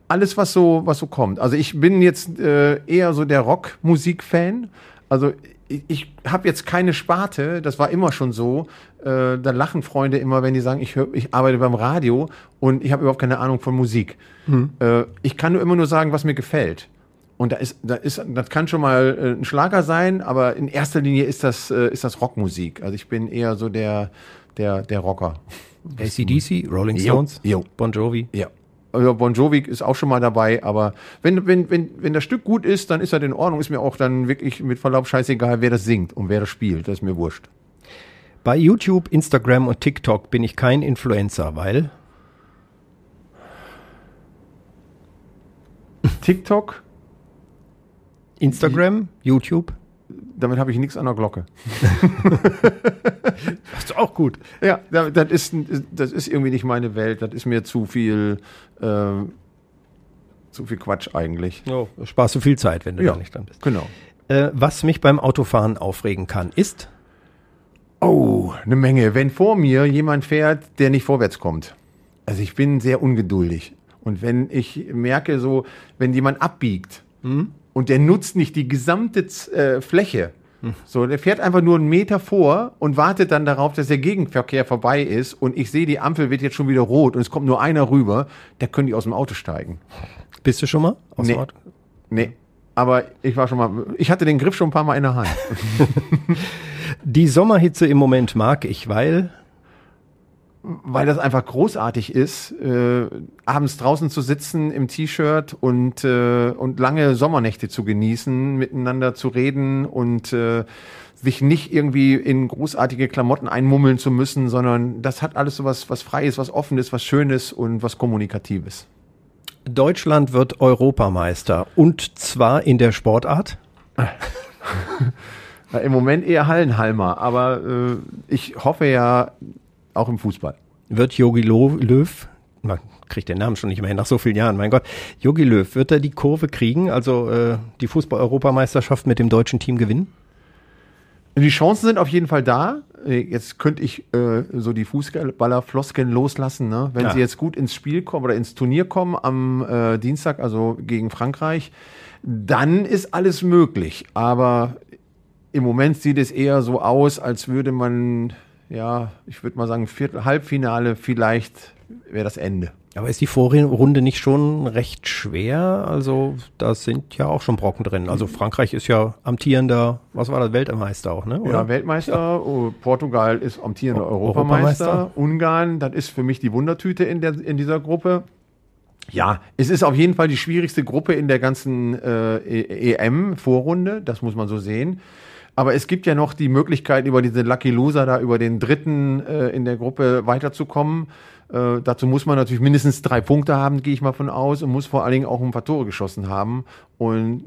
alles, was so, was so kommt. Also ich bin jetzt äh, eher so der Rockmusik-Fan. Also ich, ich habe jetzt keine Sparte, das war immer schon so. Äh, da lachen Freunde immer, wenn die sagen, ich, hör, ich arbeite beim Radio und ich habe überhaupt keine Ahnung von Musik. Äh, ich kann nur immer nur sagen, was mir gefällt. Und da ist, da ist, das kann schon mal äh, ein Schlager sein, aber in erster Linie ist das, äh, ist das Rockmusik. Also ich bin eher so der, der, der Rocker. ACDC, Rolling Jo, Stones, jo. Bon Jovi. Ja. Also Bon Jovi ist auch schon mal dabei, aber wenn, wenn, wenn, wenn das Stück gut ist, dann ist das in Ordnung. Ist mir auch dann wirklich mit Verlaub scheißegal, wer das singt und wer das spielt. Das ist mir wurscht. Bei YouTube, Instagram und TikTok bin ich kein Influencer, weil TikTok, Instagram, YouTube, damit habe ich nichts an der Glocke. das ist auch gut. Ja, da- das ist, das ist irgendwie nicht meine Welt. Das ist mir zu viel, äh, zu viel Quatsch eigentlich. Oh, sparst du viel Zeit, wenn du Ja. da nicht dran bist. Genau. Äh, was mich beim Autofahren aufregen kann, ist Oh, eine Menge. Wenn vor mir jemand fährt, der nicht vorwärts kommt. Also ich bin sehr ungeduldig. Und wenn ich merke, so, wenn jemand abbiegt und der nutzt nicht die gesamte äh, Fläche, so, der fährt einfach nur einen Meter vor und wartet dann darauf, dass der Gegenverkehr vorbei ist und ich sehe, die Ampel wird jetzt schon wieder rot und es kommt nur einer rüber, da können die aus dem Auto steigen. Bist du schon mal? Aus dem Nee. Auto? Nee. Aber ich war schon mal, ich hatte den Griff schon ein paar Mal in der Hand. Die Sommerhitze im Moment mag ich, weil weil das einfach großartig ist, äh, abends draußen zu sitzen im T-Shirt und, äh, und lange Sommernächte zu genießen, miteinander zu reden und äh, sich nicht irgendwie in großartige Klamotten einmummeln zu müssen, sondern das hat alles so was, was Freies, was Offenes, was Schönes und was Kommunikatives. Deutschland wird Europameister und zwar in der Sportart. Im Moment eher Hallenhalmer, aber äh, ich hoffe ja auch im Fußball. Wird Jogi Löw, man kriegt den Namen schon nicht mehr hin, nach so vielen Jahren, mein Gott, Jogi Löw, wird er die Kurve kriegen, also äh, die Fußball-Europameisterschaft mit dem deutschen Team gewinnen? Die Chancen sind auf jeden Fall da. Äh, Jetzt könnte ich äh, so die Fußballerfloskeln loslassen. Ne? Wenn Ja. sie jetzt gut ins Spiel kommen oder ins Turnier kommen am äh, Dienstag, also gegen Frankreich, dann ist alles möglich. Aber im Moment sieht es eher so aus, als würde man, ja, ich würde mal sagen, Viertel, Halbfinale vielleicht wäre das Ende. Aber ist die Vorrunde nicht schon recht schwer? Also da sind ja auch schon Brocken drin. Also Frankreich ist ja amtierender, was war das, Weltmeister auch, ne? Ja, Weltmeister, oh, Portugal ist amtierender O- Europameister, Europameister. Ungarn, das ist für mich die Wundertüte in, der, in dieser Gruppe. Ja, es ist auf jeden Fall die schwierigste Gruppe in der ganzen äh, EM-Vorrunde, das muss man so sehen. Aber es gibt ja noch die Möglichkeit, über diese Lucky Loser da über den dritten äh, in der Gruppe weiterzukommen. Äh, dazu muss man natürlich mindestens drei Punkte haben, gehe ich mal von aus, und muss vor allen Dingen auch ein paar Tore geschossen haben. Und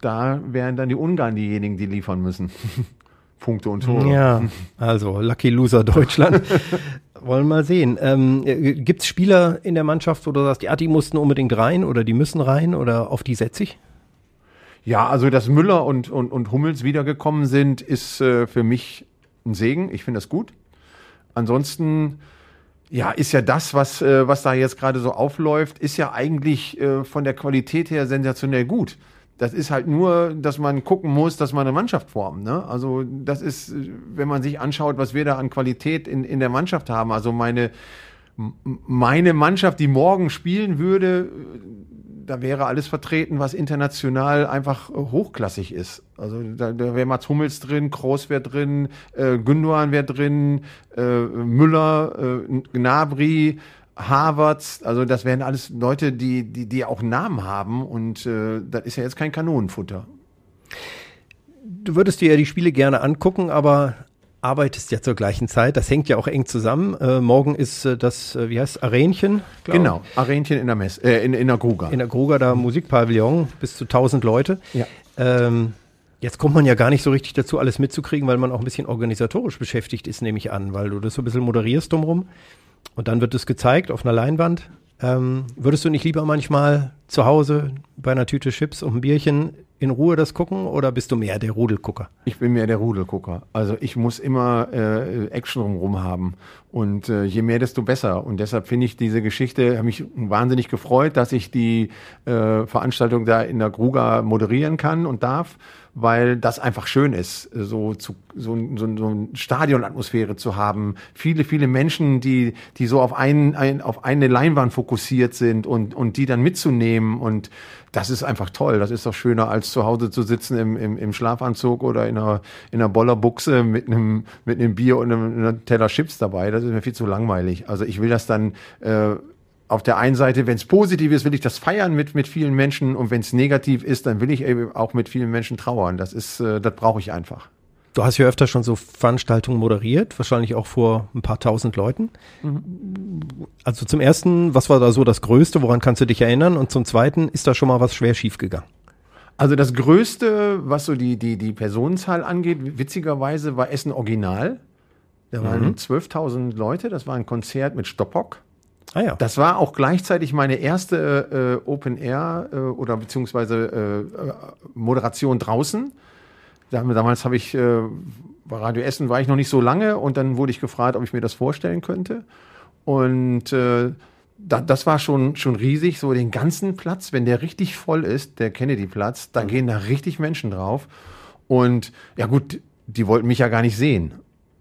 da wären dann die Ungarn diejenigen, die liefern müssen. Punkte und Tore. Ja, also Lucky Loser Deutschland. Wollen wir mal sehen. Ähm, Gibt es Spieler in der Mannschaft, wo du sagst, ja, die mussten unbedingt rein oder die müssen rein oder auf die setze ich? Ja, also dass Müller und, und, und Hummels wiedergekommen sind, ist äh, für mich ein Segen. Ich finde das gut. Ansonsten, ja, ist ja das, was, äh, was da jetzt gerade so aufläuft, ist ja eigentlich äh, von der Qualität her sensationell gut. Das ist halt nur, dass man gucken muss, dass man eine Mannschaft formt. Ne? Also das ist, wenn man sich anschaut, was wir da an Qualität in, in der Mannschaft haben. Also meine, meine Mannschaft, die morgen spielen würde, da wäre alles vertreten, was international einfach hochklassig ist. Also da, da wäre Mats Hummels drin, Kroos wäre drin, äh, Gündogan wäre drin, äh, Müller, äh, Gnabry, Harvards, also das wären alles Leute, die, die, die auch Namen haben und äh, das ist ja jetzt kein Kanonenfutter. Du würdest dir ja die Spiele gerne angucken, aber arbeitest ja zur gleichen Zeit. Das hängt ja auch eng zusammen. Äh, morgen ist äh, das, äh, wie heißt Arenchen? Genau, Arenchen in der Mess, äh, in, in der Gruga. In der Gruga, da Musikpavillon, bis zu 1000 Leute. Ja. Ähm, jetzt kommt man ja gar nicht so richtig dazu, alles mitzukriegen, weil man auch ein bisschen organisatorisch beschäftigt ist, nehme ich an, weil du das so ein bisschen moderierst drumherum. Und dann wird es gezeigt auf einer Leinwand. Ähm, würdest du nicht lieber manchmal zu Hause bei einer Tüte Chips und ein Bierchen in Ruhe das gucken oder bist du mehr der Rudelgucker? Ich bin mehr der Rudelgucker. Also ich muss immer äh, Action rum haben und äh, je mehr, desto besser. Und deshalb finde ich diese Geschichte, habe mich wahnsinnig gefreut, dass ich die äh, Veranstaltung da in der Gruga moderieren kann und darf weil das einfach schön ist, so, zu, so, so, so eine Stadionatmosphäre zu haben. Viele, viele Menschen, die, die so auf, ein, ein, auf eine Leinwand fokussiert sind und, und die dann mitzunehmen. Und das ist einfach toll. Das ist doch schöner, als zu Hause zu sitzen im, im, im Schlafanzug oder in einer, in einer Bollerbuchse mit einem, mit einem Bier und einem, einem Teller Chips dabei. Das ist mir viel zu langweilig. Also ich will das dann äh, auf der einen Seite, wenn es positiv ist, will ich das feiern mit, mit vielen Menschen und wenn es negativ ist, dann will ich eben auch mit vielen Menschen trauern. Das ist, äh, das brauche ich einfach. Du hast ja öfter schon so Veranstaltungen moderiert, wahrscheinlich auch vor ein paar tausend Leuten. Mhm. Also zum ersten, was war da so das Größte, woran kannst du dich erinnern? Und zum zweiten, ist da schon mal was schwer schiefgegangen? Also das Größte, was so die, die, die Personenzahl angeht, witzigerweise war Essen Original. Da waren mhm. 12.000 Leute, das war ein Konzert mit Stoppock. Ah ja. Das war auch gleichzeitig meine erste äh, Open Air äh, oder beziehungsweise äh, Moderation draußen. Damals habe ich äh, bei Radio Essen war ich noch nicht so lange und dann wurde ich gefragt, ob ich mir das vorstellen könnte. Und äh, da, das war schon, schon riesig, so den ganzen Platz, wenn der richtig voll ist, der Kennedy-Platz, dann mhm. gehen da richtig Menschen drauf. Und ja gut, die wollten mich ja gar nicht sehen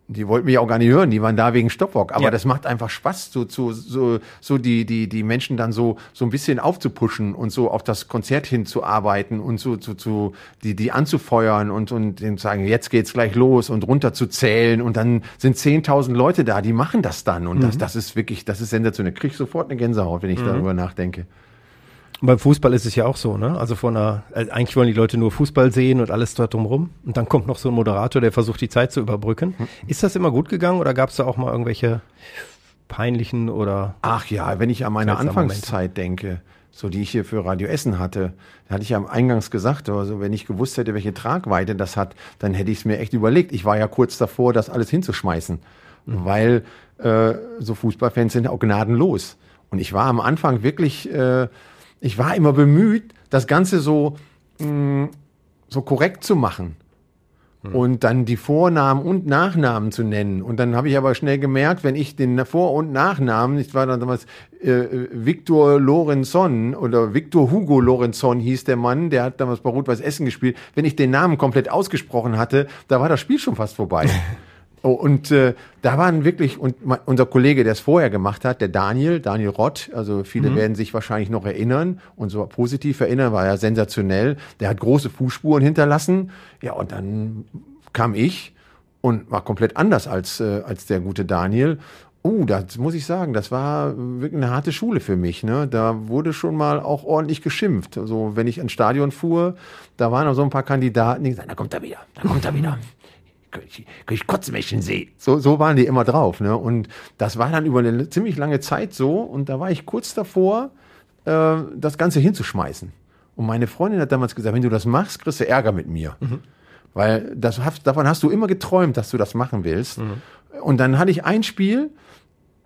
die wollten mich auch gar nicht hören, die waren da wegen Stopbock. Aber ja. das macht einfach Spaß, so, so, so, so die, die, die Menschen dann so, so ein bisschen aufzupuschen und so auf das Konzert hinzuarbeiten und so, so, so die, die anzufeuern und, und denen sagen, jetzt geht's gleich los und runterzuzählen und dann sind 10.000 Leute da, die machen das dann und mhm. das, das ist wirklich, das ist sensationell. Krieg ich sofort eine Gänsehaut, wenn ich mhm. darüber nachdenke. Und beim Fußball ist es ja auch so, ne? Also von einer, also eigentlich wollen die Leute nur Fußball sehen und alles dort drumrum. Und dann kommt noch so ein Moderator, der versucht, die Zeit zu überbrücken. Hm. Ist das immer gut gegangen oder gab es da auch mal irgendwelche peinlichen oder? Ach ja, wenn ich an meine Anfangszeit denke, so die ich hier für Radio Essen hatte, da hatte ich ja am Eingangs gesagt, also wenn ich gewusst hätte, welche Tragweite das hat, dann hätte ich es mir echt überlegt. Ich war ja kurz davor, das alles hinzuschmeißen, mhm. weil äh, so Fußballfans sind auch gnadenlos. Und ich war am Anfang wirklich äh, ich war immer bemüht, das Ganze so, mh, mm, so korrekt zu machen. Hm. Und dann die Vornamen und Nachnamen zu nennen. Und dann habe ich aber schnell gemerkt, wenn ich den Vor- und Nachnamen, ich war dann damals äh, Victor Lorenzon oder Victor Hugo Lorenzon hieß der Mann, der hat damals bei Rot-Weiß Essen gespielt. Wenn ich den Namen komplett ausgesprochen hatte, da war das Spiel schon fast vorbei. Oh, und äh, da waren wirklich, und unser Kollege, der es vorher gemacht hat, der Daniel, Daniel Rott, also viele mhm. werden sich wahrscheinlich noch erinnern und so positiv erinnern, war ja sensationell. Der hat große Fußspuren hinterlassen. Ja, und dann kam ich und war komplett anders als, äh, als der gute Daniel. Oh, das muss ich sagen, das war wirklich eine harte Schule für mich. Ne? Da wurde schon mal auch ordentlich geschimpft. Also wenn ich ins Stadion fuhr, da waren auch so ein paar Kandidaten, die gesagt, da kommt er wieder, da kommt er wieder. Kann ich, kann ich kotzen, wenn ich ihn sehe. So, so waren die immer drauf. Ne? Und das war dann über eine ziemlich lange Zeit so. Und da war ich kurz davor, äh, das Ganze hinzuschmeißen. Und meine Freundin hat damals gesagt, wenn du das machst, kriegst du Ärger mit mir. Weil das, davon hast du immer geträumt, dass du das machen willst. Und dann hatte ich ein Spiel,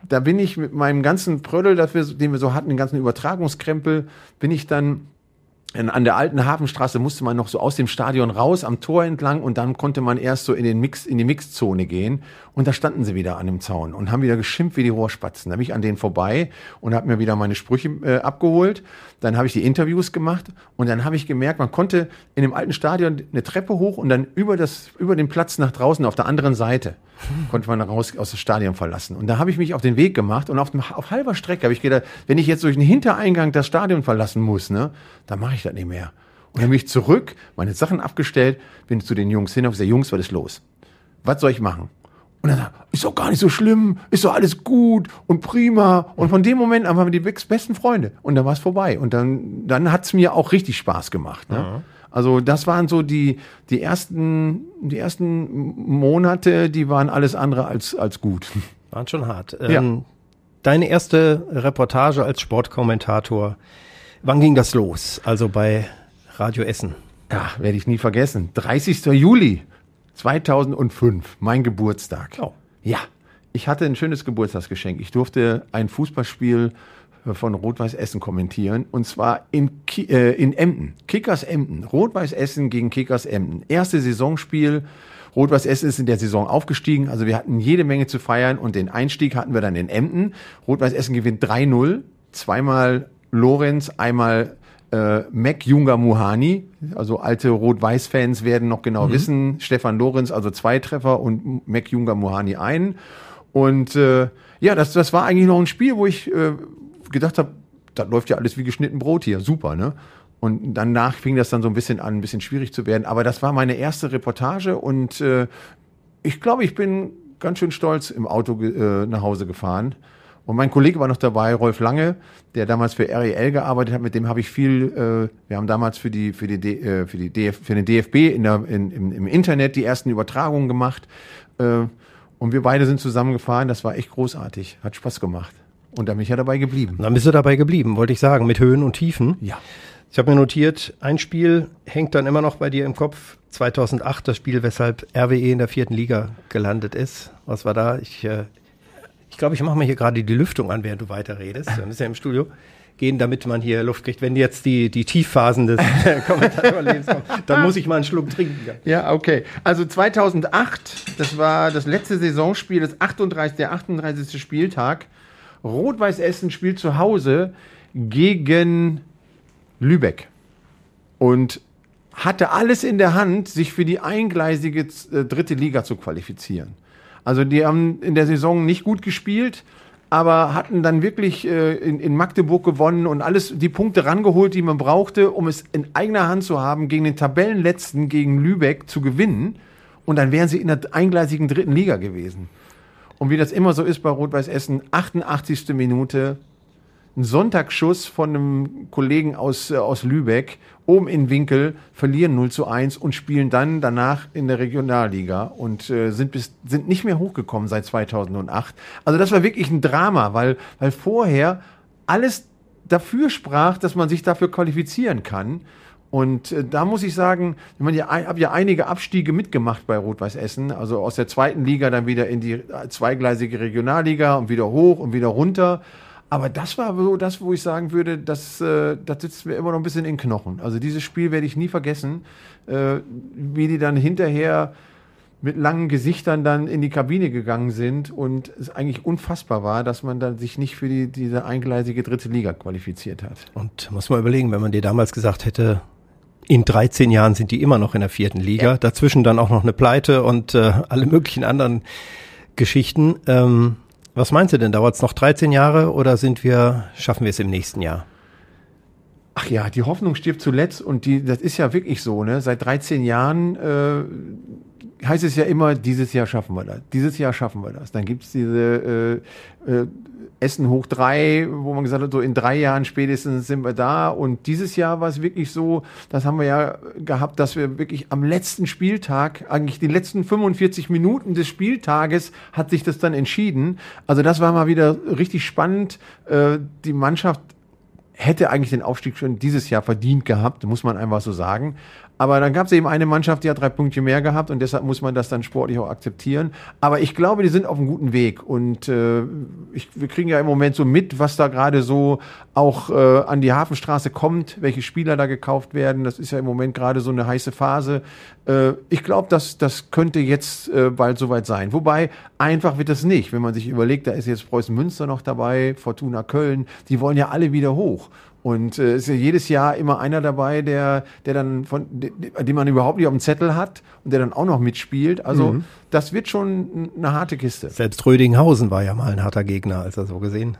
da bin ich mit meinem ganzen Prödel, wir, den wir so hatten, den ganzen Übertragungskrempel, bin ich dann an der alten Hafenstraße musste man noch so aus dem Stadion raus am Tor entlang und dann konnte man erst so in den Mix in die Mixzone gehen und da standen sie wieder an dem Zaun und haben wieder geschimpft wie die Rohrspatzen. Da bin ich an denen vorbei und habe mir wieder meine Sprüche äh, abgeholt. Dann habe ich die Interviews gemacht und dann habe ich gemerkt, man konnte in dem alten Stadion eine Treppe hoch und dann über das über den Platz nach draußen auf der anderen Seite konnte man raus aus dem Stadion verlassen. Und da habe ich mich auf den Weg gemacht und auf, dem, auf halber Strecke habe ich gedacht, wenn ich jetzt durch den Hintereingang das Stadion verlassen muss, ne, dann mache ich das nicht mehr. Und dann bin ich zurück, meine Sachen abgestellt, bin zu den Jungs hin und gesagt, Jungs, was ist los? Was soll ich machen? Und dann sagt, ist doch gar nicht so schlimm, ist doch alles gut und prima. Und von dem Moment an waren wir die besten Freunde. Und dann war es vorbei. Und dann, dann hat es mir auch richtig Spaß gemacht. Ne? Also das waren so die, die ersten, die ersten Monate, die waren alles andere als, als gut. Waren schon hart. Ja. Ähm, deine erste Reportage als Sportkommentator, wann ging das los? Also bei Radio Essen. Ja, werde ich nie vergessen. 30. Juli 2005, mein Geburtstag. Oh. Ja, ich hatte ein schönes Geburtstagsgeschenk. Ich durfte ein Fußballspiel äh, von Rot-Weiß Essen kommentieren und zwar in, Ki äh, in Emden. Kickers Emden. Rot-Weiß Essen gegen Kickers Emden. Erste Saisonspiel. Rot-Weiß Essen ist in der Saison aufgestiegen, also wir hatten jede Menge zu feiern und den Einstieg hatten wir dann in Emden. Rot-Weiß Essen gewinnt 3-0, zweimal Lorenz, einmal äh, Mac Junger Muhani, also alte Rot-Weiß-Fans werden noch genau wissen, Stefan Lorenz, also zwei Treffer und Mac Junger Muhani einen. Und äh, ja, das, das war eigentlich noch ein Spiel, wo ich äh, gedacht habe, das läuft ja alles wie geschnitten Brot hier, super, ne? Und danach fing das dann so ein bisschen an, ein bisschen schwierig zu werden. Aber das war meine erste Reportage und äh, ich glaube, ich bin ganz schön stolz im Auto äh, nach Hause gefahren. Und mein Kollege war noch dabei, Rolf Lange, der damals für REL gearbeitet hat. Mit dem habe ich viel. Äh, wir haben damals für die für die D, äh, für die DF, für den DFB in der, in, im, im Internet die ersten Übertragungen gemacht. Äh, und wir beide sind zusammengefahren. Das war echt großartig, hat Spaß gemacht. Und da bin ich ja dabei geblieben. Dann bist du dabei geblieben, wollte ich sagen, mit Höhen und Tiefen. Ja. Ich habe mir notiert, ein Spiel hängt dann immer noch bei dir im Kopf. 2008, das Spiel, weshalb RWE in der vierten Liga gelandet ist. Was war da? Ich äh, ich, glaube, ich mache mir hier gerade die Lüftung an, während du weiterredest. Wir müssen ja im Studio gehen, damit man hier Luft kriegt. Wenn jetzt die, die Tiefphasen des Kommentatorlebens kommen, dann muss ich mal einen Schluck trinken. Ja, okay. Also 2008, das war das letzte Saisonspiel, das 38, der 38. Spieltag. Rot-Weiß Essen spielt zu Hause gegen Lübeck und hatte alles in der Hand, sich für die eingleisige äh, dritte Liga zu qualifizieren. Also die haben in der Saison nicht gut gespielt, aber hatten dann wirklich äh, in, in Magdeburg gewonnen und alles die Punkte rangeholt, die man brauchte, um es in eigener Hand zu haben, gegen den Tabellenletzten, gegen Lübeck zu gewinnen. Und dann wären sie in der eingleisigen dritten Liga gewesen. Und wie das immer so ist bei Rot-Weiß Essen, 88. Minute, ein Sonntagsschuss von einem Kollegen aus, äh, aus Lübeck, oben in Winkel, verlieren 0 zu 1 und spielen dann danach in der Regionalliga und äh, sind, bis, sind nicht mehr hochgekommen seit 2008. Also das war wirklich ein Drama, weil, weil vorher alles dafür sprach, dass man sich dafür qualifizieren kann. Und äh, da muss ich sagen, ich meine, ich habe ja einige Abstiege mitgemacht bei Rot-Weiß Essen, also aus der zweiten Liga dann wieder in die zweigleisige Regionalliga und wieder hoch und wieder runter. Aber das war so das, wo ich sagen würde, das, äh, das sitzt mir immer noch ein bisschen in den Knochen. Also dieses Spiel werde ich nie vergessen, äh, wie die dann hinterher mit langen Gesichtern dann in die Kabine gegangen sind und es eigentlich unfassbar war, dass man dann sich nicht für die, diese eingleisige dritte Liga qualifiziert hat. Und muss man überlegen, wenn man dir damals gesagt hätte, in 13 Jahren sind die immer noch in der vierten Liga, Ja. dazwischen dann auch noch eine Pleite und äh, alle möglichen anderen Geschichten. Ähm, was meinst du denn? Dauert es noch 13 Jahre oder sind wir, schaffen wir es im nächsten Jahr? Ach ja, die Hoffnung stirbt zuletzt und die, das ist ja wirklich so, ne? Seit 13 Jahren äh, heißt es ja immer, dieses Jahr schaffen wir das. Dieses Jahr schaffen wir das. Dann gibt's diese äh, äh, Essen hoch drei, wo man gesagt hat, so in drei Jahren spätestens sind wir da. Und dieses Jahr war es wirklich so, das haben wir ja gehabt, dass wir wirklich am letzten Spieltag, eigentlich die letzten 45 Minuten des Spieltages hat sich das dann entschieden. Also das war mal wieder richtig spannend. Äh, die Mannschaft hätte eigentlich den Aufstieg schon dieses Jahr verdient gehabt, muss man einfach so sagen. Aber dann gab es eben eine Mannschaft, die hat drei Punkte mehr gehabt und deshalb muss man das dann sportlich auch akzeptieren. Aber ich glaube, die sind auf einem guten Weg und äh, ich, wir kriegen ja im Moment so mit, was da gerade so auch äh, an die Hafenstraße kommt, welche Spieler da gekauft werden. Das ist ja im Moment gerade so eine heiße Phase. Äh, ich glaube, dass das könnte jetzt äh, bald soweit sein. Wobei einfach wird das nicht, wenn man sich überlegt, da ist jetzt Preußen Münster noch dabei, Fortuna Köln, die wollen ja alle wieder hoch. Und äh, ist ja jedes Jahr immer einer dabei, der, der dann von, den man überhaupt nicht auf dem Zettel hat und der dann auch noch mitspielt. Also mhm. das wird schon eine harte Kiste. Selbst Rödinghausen war ja mal ein harter Gegner, als er so gesehen.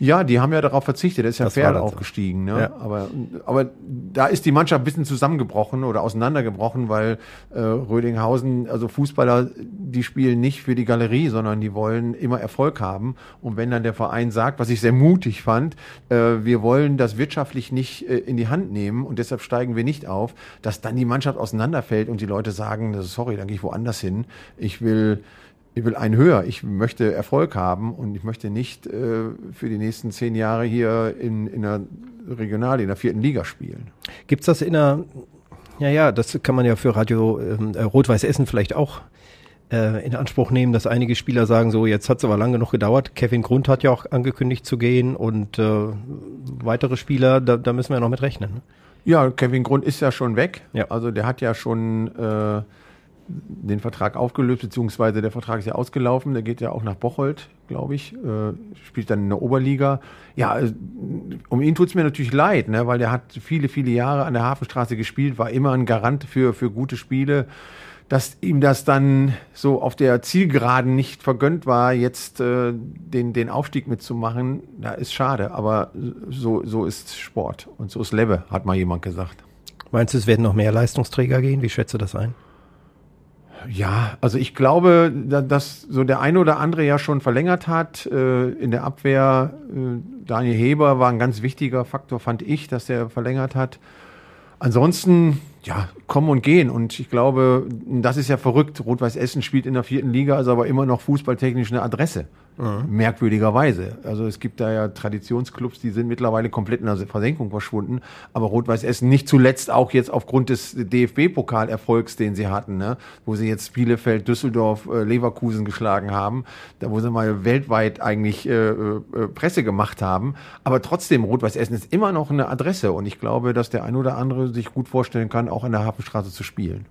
Ja, die haben ja darauf verzichtet. Da ist ja Pferd aufgestiegen. Ne? Ja. Aber, aber da ist die Mannschaft ein bisschen zusammengebrochen oder auseinandergebrochen, weil äh, Rödinghausen, also Fußballer, die spielen nicht für die Galerie, sondern die wollen immer Erfolg haben. Und wenn dann der Verein sagt, was ich sehr mutig fand, äh, wir wollen das wirtschaftlich nicht äh, in die Hand nehmen und deshalb steigen wir nicht auf, dass dann die Mannschaft auseinanderfällt und die Leute sagen, sorry, dann gehe ich woanders hin. Ich will ich will einen höher. Ich möchte Erfolg haben und ich möchte nicht äh, für die nächsten zehn Jahre hier in, in der Regional, in der vierten Liga spielen. Gibt's das in der, ja, ja, das kann man ja für Radio ähm, äh, Rot-Weiß Essen vielleicht auch äh, in Anspruch nehmen, dass einige Spieler sagen, so, jetzt hat's aber lange genug gedauert. Kevin Grund hat ja auch angekündigt zu gehen und äh, weitere Spieler, da, da müssen wir ja noch mit rechnen. Ne? Ja, Kevin Grund ist ja schon weg. Ja. Also der hat ja schon äh, den Vertrag aufgelöst, beziehungsweise der Vertrag ist ja ausgelaufen. Der geht ja auch nach Bocholt, glaube ich, äh, spielt dann in der Oberliga. Ja, äh, um ihn tut's mir natürlich leid, ne, weil der hat viele, viele Jahre an der Hafenstraße gespielt, war immer ein Garant für, für gute Spiele. Dass ihm das dann so auf der Zielgeraden nicht vergönnt war, jetzt äh, den, den Aufstieg mitzumachen, da ist schade. Aber so, so ist Sport und so ist Lebbe, hat mal jemand gesagt. Meinst du, es werden noch mehr Leistungsträger gehen? Wie schätze du das ein? Ja, also ich glaube, dass so der eine oder andere ja schon verlängert hat. Äh, in der Abwehr, äh, Daniel Heber war ein ganz wichtiger Faktor, fand ich, dass der verlängert hat. Ansonsten, ja, kommen und gehen. Und ich glaube, das ist ja verrückt. Rot-Weiß Essen spielt in der vierten Liga, ist aber immer noch fußballtechnisch eine Adresse. Mhm. Merkwürdigerweise. Also es gibt da ja Traditionsclubs, die sind mittlerweile komplett in der Versenkung verschwunden. Aber Rot-Weiß Essen nicht zuletzt auch jetzt aufgrund des DFB-Pokalerfolgs, den sie hatten, ne? wo sie jetzt Bielefeld, Düsseldorf, äh, Leverkusen geschlagen haben, da wo sie mal weltweit eigentlich äh, äh, Presse gemacht haben. Aber trotzdem, Rot-Weiß Essen ist immer noch eine Adresse. Und ich glaube, dass der ein oder andere sich gut vorstellen kann, auch an der Hafenstraße zu spielen.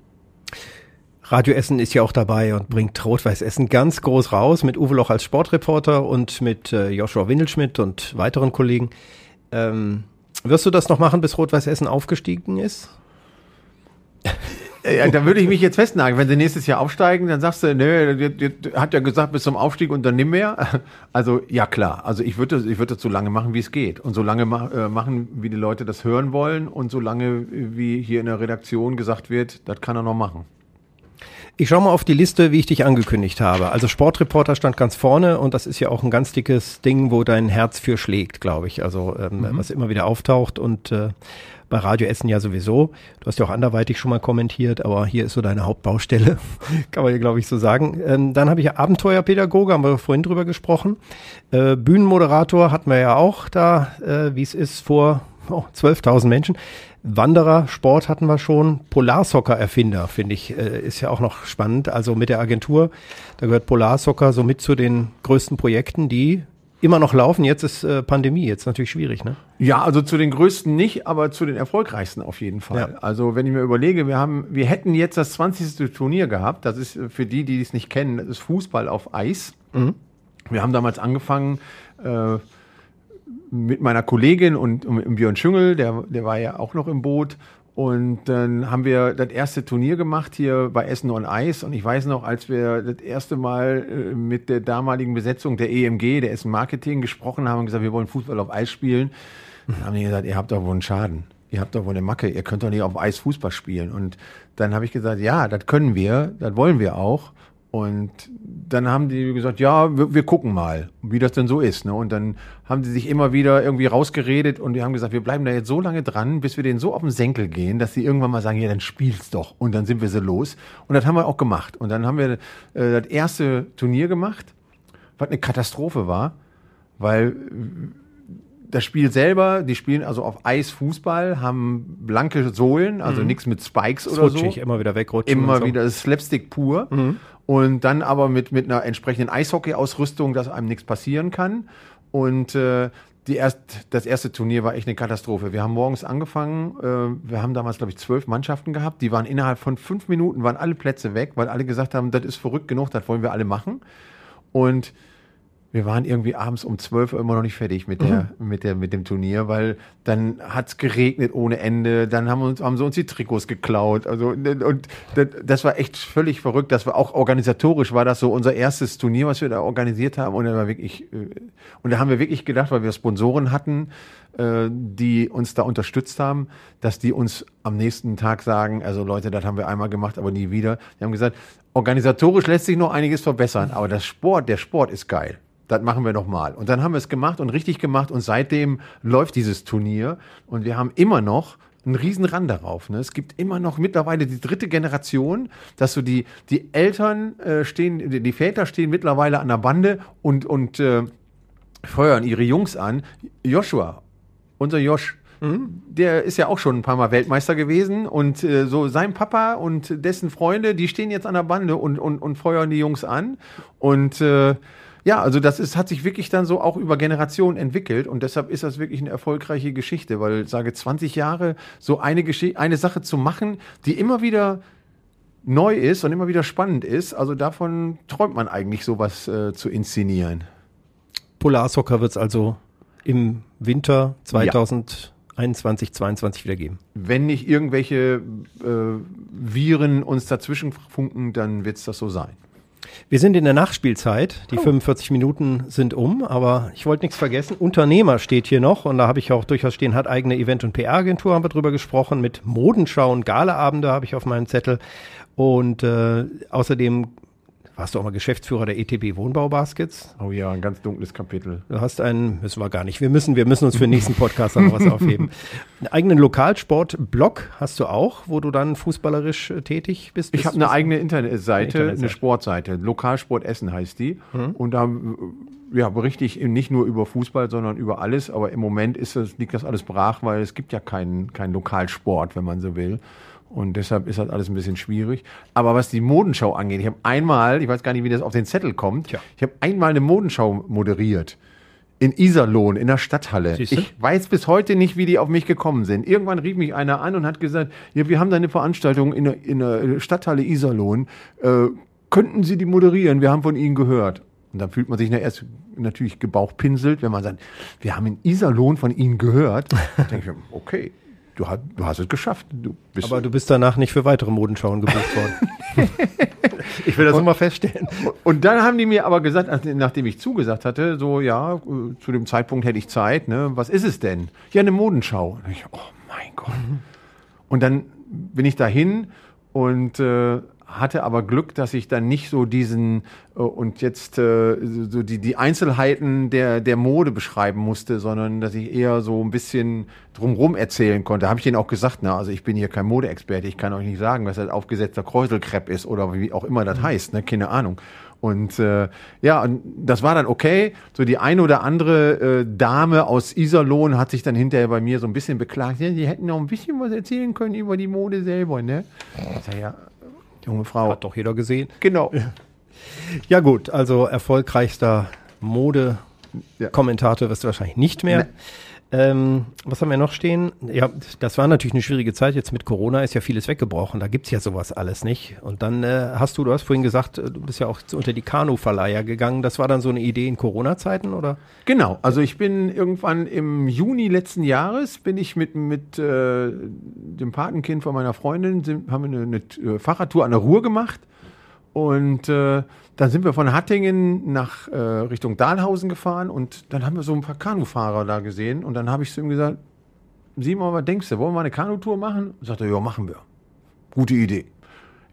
Radio Essen ist ja auch dabei und bringt Rot-Weiß Essen ganz groß raus mit Uwe Loch als Sportreporter und mit äh, Joshua Windelschmidt und weiteren Kollegen. Ähm, wirst du das noch machen, bis Rot-Weiß Essen aufgestiegen ist? Ja, da würde ich mich jetzt festnageln. Wenn sie nächstes Jahr aufsteigen, dann sagst du, nö, hat ja gesagt, bis zum Aufstieg und dann nimm mehr. Also, ja klar. Also ich würde ich würde das so lange machen, wie es geht. Und so lange ma äh, machen, wie die Leute das hören wollen und so lange, wie hier in der Redaktion gesagt wird, das kann er noch machen. Ich schaue mal auf die Liste, wie ich dich angekündigt habe. Also Sportreporter stand ganz vorne und das ist ja auch ein ganz dickes Ding, wo dein Herz für schlägt, glaube ich. Also ähm, mhm. was immer wieder auftaucht und äh, bei Radio Essen ja sowieso. Du hast ja auch anderweitig schon mal kommentiert, aber hier ist so deine Hauptbaustelle, kann man ja glaube ich so sagen. Ähm, dann habe ich ja Abenteuerpädagoge, haben wir vorhin drüber gesprochen. Äh, Bühnenmoderator hatten wir ja auch da, äh, wie es ist, vor oh, 12.000 Menschen. Wanderer, Sport hatten wir schon. Polarsoccer-Erfinder, finde ich, äh, ist ja auch noch spannend. Also mit der Agentur, da gehört Polarsoccer so mit zu den größten Projekten, die immer noch laufen. Jetzt ist äh, Pandemie, jetzt natürlich schwierig, ne? Ja, also zu den größten nicht, aber zu den erfolgreichsten auf jeden Fall. Ja. Also wenn ich mir überlege, wir haben, wir hätten jetzt das 20. Turnier gehabt. Das ist für die, die es nicht kennen, das ist Fußball auf Eis. Mhm. Wir haben damals angefangen, äh, mit meiner Kollegin und, und Björn Schüngel, der, der war ja auch noch im Boot. Und dann haben wir das erste Turnier gemacht hier bei Essen on Eis. Und ich weiß noch, als wir das erste Mal äh, mit der damaligen Besetzung der EMG, der Essen Marketing, gesprochen haben und gesagt, wir wollen Fußball auf Eis spielen, dann haben die gesagt, ihr habt doch wohl einen Schaden ihr habt doch wohl eine Macke, ihr könnt doch nicht auf Eis Fußball spielen. Und dann habe ich gesagt, ja, das können wir, das wollen wir auch. Und dann haben die gesagt, ja, wir, wir gucken mal, wie das denn so ist. Ne? Und dann haben sie sich immer wieder irgendwie rausgeredet und die haben gesagt, wir bleiben da jetzt so lange dran, bis wir denen so auf den Senkel gehen, dass sie irgendwann mal sagen, ja, dann spiel's doch. Und dann sind wir sie los. Und das haben wir auch gemacht. Und dann haben wir äh, das erste Turnier gemacht, was eine Katastrophe war, weil das Spiel selber, die spielen also auf Eis Fußball, haben blanke Sohlen, also mhm. nichts mit Spikes oder so. immer wieder wegrutschen. Immer so. wieder Slapstick pur. Mhm. Und dann aber mit, mit einer entsprechenden Eishockey-Ausrüstung, dass einem nichts passieren kann. Und äh, die erst, das erste Turnier war echt eine Katastrophe. Wir haben morgens angefangen, äh, wir haben damals, glaube ich, zwölf Mannschaften gehabt. Die waren innerhalb von fünf Minuten, waren alle Plätze weg, weil alle gesagt haben, das ist verrückt genug, das wollen wir alle machen. Und wir waren irgendwie abends um zwölf Uhr immer noch nicht fertig mit der, mhm. mit der, mit dem Turnier, weil dann hat's geregnet ohne Ende, dann haben uns, haben sie uns die Trikots geklaut, also, und das war echt völlig verrückt, das war auch organisatorisch war das so unser erstes Turnier, was wir da organisiert haben. Und da war wirklich, äh, und da haben wir wirklich gedacht, weil wir Sponsoren hatten, äh, die uns da unterstützt haben, dass die uns am nächsten Tag sagen, also Leute, das haben wir einmal gemacht, aber nie wieder. Die haben gesagt, organisatorisch lässt sich noch einiges verbessern, aber das Sport, der Sport ist geil das machen wir nochmal. Und dann haben wir es gemacht und richtig gemacht und seitdem läuft dieses Turnier und wir haben immer noch einen riesen Rand darauf. Ne? Es gibt immer noch mittlerweile die dritte Generation, dass so die, die Eltern äh, stehen, die, die Väter stehen mittlerweile an der Bande und, und äh, feuern ihre Jungs an. Joshua, unser Josh, mhm. der ist ja auch schon ein paar Mal Weltmeister gewesen und äh, so sein Papa und dessen Freunde, die stehen jetzt an der Bande und, und, und feuern die Jungs an und äh, ja, also das ist, hat sich wirklich dann so auch über Generationen entwickelt und deshalb ist das wirklich eine erfolgreiche Geschichte, weil sage 20 Jahre so eine Geschichte, eine Sache zu machen, die immer wieder neu ist und immer wieder spannend ist, also davon träumt man eigentlich sowas äh, zu inszenieren. Polarsoccer wird es also im Winter 2021, ja. 22 wieder geben. Wenn nicht irgendwelche äh, Viren uns dazwischen funken, dann wird es das so sein. Wir sind in der Nachspielzeit. Die oh. 45 Minuten sind um, aber ich wollte nichts vergessen. Unternehmer steht hier noch und da habe ich auch durchaus stehen, hat eigene Event- und PR-Agentur, haben wir drüber gesprochen. Mit Modenschau und Galaabende habe ich auf meinem Zettel. Und äh, außerdem warst du auch mal Geschäftsführer der ETB Wohnbau Baskets. Oh ja, ein ganz dunkles Kapitel. Du hast einen, müssen wir gar nicht. Wir müssen, wir müssen uns für den nächsten Podcast noch was aufheben. Einen eigenen Lokalsport-Blog hast du auch, wo du dann fußballerisch äh, tätig bist. Ich habe eine eigene Internetseite, eine, eine Sportseite. Lokalsport Essen heißt die. Mhm. Und da äh, ja, berichte ich nicht nur über Fußball, sondern über alles. Aber im Moment ist das, liegt das alles brach, weil es gibt ja keinen, keinen Lokalsport, wenn man so will. Und deshalb ist das alles ein bisschen schwierig. Aber was die Modenschau angeht, ich habe einmal, ich weiß gar nicht, wie das auf den Zettel kommt, Tja. ich habe einmal eine Modenschau moderiert. In Iserlohn, in der Stadthalle. Siehste? Ich weiß bis heute nicht, wie die auf mich gekommen sind. Irgendwann rief mich einer an und hat gesagt, ja, wir haben da eine Veranstaltung in der, in der Stadthalle Iserlohn. Äh, könnten Sie die moderieren? Wir haben von Ihnen gehört. Und dann fühlt man sich erst natürlich gebauchpinselt, wenn man sagt, wir haben in Iserlohn von Ihnen gehört. Dann denke ich, okay, du, hast, du hast es geschafft. Du Aber du bist danach nicht für weitere Modenschauen gebucht worden. ich will das und, mal feststellen. Und dann haben die mir aber gesagt, nachdem ich zugesagt hatte, so ja, zu dem Zeitpunkt hätte ich Zeit, ne? Was ist es denn? Ja, eine Modenschau. Und ich, oh mein Gott. Mhm. Und dann bin ich dahin und äh, hatte aber Glück, dass ich dann nicht so diesen äh, und jetzt äh, so die, die Einzelheiten der, der Mode beschreiben musste, sondern dass ich eher so ein bisschen drumrum erzählen konnte. Da habe ich denen auch gesagt, na, also ich bin hier kein Modeexperte, ich kann euch nicht sagen, was das aufgesetzter Kräuselkrepp ist oder wie auch immer das mhm. heißt, ne? keine Ahnung. Und äh, ja, und das war dann okay. So die eine oder andere äh, Dame aus Iserlohn hat sich dann hinterher bei mir so ein bisschen beklagt, ja, sie hätten noch ein bisschen was erzählen können über die Mode selber, ne? Ich sag, ja, junge Frau. Hat doch jeder gesehen. Genau. Ja gut, also erfolgreichster Mode-Kommentator wirst du wahrscheinlich nicht mehr. Nee. Ähm, was haben wir noch stehen? Ja, das war natürlich eine schwierige Zeit. Jetzt mit Corona ist ja vieles weggebrochen. Da gibt's ja sowas alles nicht. Und dann äh, hast du, du hast vorhin gesagt, äh, du bist ja auch unter die Kanu-Verleiher gegangen. Das war dann so eine Idee in Corona-Zeiten, oder? Genau. Also ich bin irgendwann im Juni letzten Jahres bin ich mit, mit äh, dem Patenkind von meiner Freundin, sind, haben wir eine, eine Fahrradtour an der Ruhr gemacht. Und äh, dann sind wir von Hattingen nach äh, Richtung Dahlhausen gefahren und dann haben wir so ein paar Kanufahrer da gesehen und dann habe ich zu ihm gesagt, Simon, was denkst du, wollen wir eine Kanutour machen? Sagt er, ja, machen wir. Gute Idee.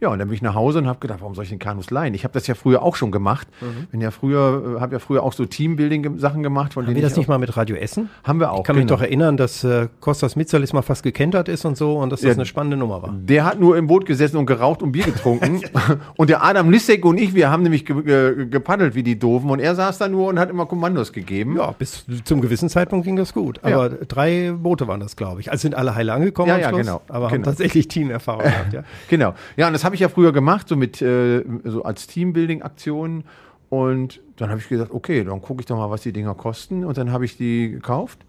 Ja, und dann bin ich nach Hause und habe gedacht, warum soll ich den Kanus leihen? Ich habe das ja früher auch schon gemacht. Mhm. Bin ja früher, äh, habe ja früher auch so Teambuilding-Sachen gemacht. Von Haben wir das ich nicht mal mit Radio Essen? haben wir auch. Ich kann mich genau. doch erinnern, dass äh, Kostas Mitzalis mal fast gekentert ist und so und dass das Ja. eine spannende Nummer war. Der hat nur im Boot gesessen und geraucht und Bier getrunken. und der Adam Lissek und ich, wir haben nämlich ge ge gepaddelt wie die Doofen. Und er saß da nur und hat immer Kommandos gegeben. Ja, bis zum gewissen Zeitpunkt ging das gut. Ja. Aber drei Boote waren das, glaube ich. Also sind alle heile angekommen Ja, am ja, Schluss, genau. aber haben Genau. tatsächlich Teamerfahrung gehabt, ja. Genau. Ja, und das habe ich ja früher gemacht, so mit äh, so als Teambuilding-Aktionen. Und dann habe ich gesagt, okay, dann gucke ich doch mal, was die Dinger kosten. Und dann habe ich die gekauft.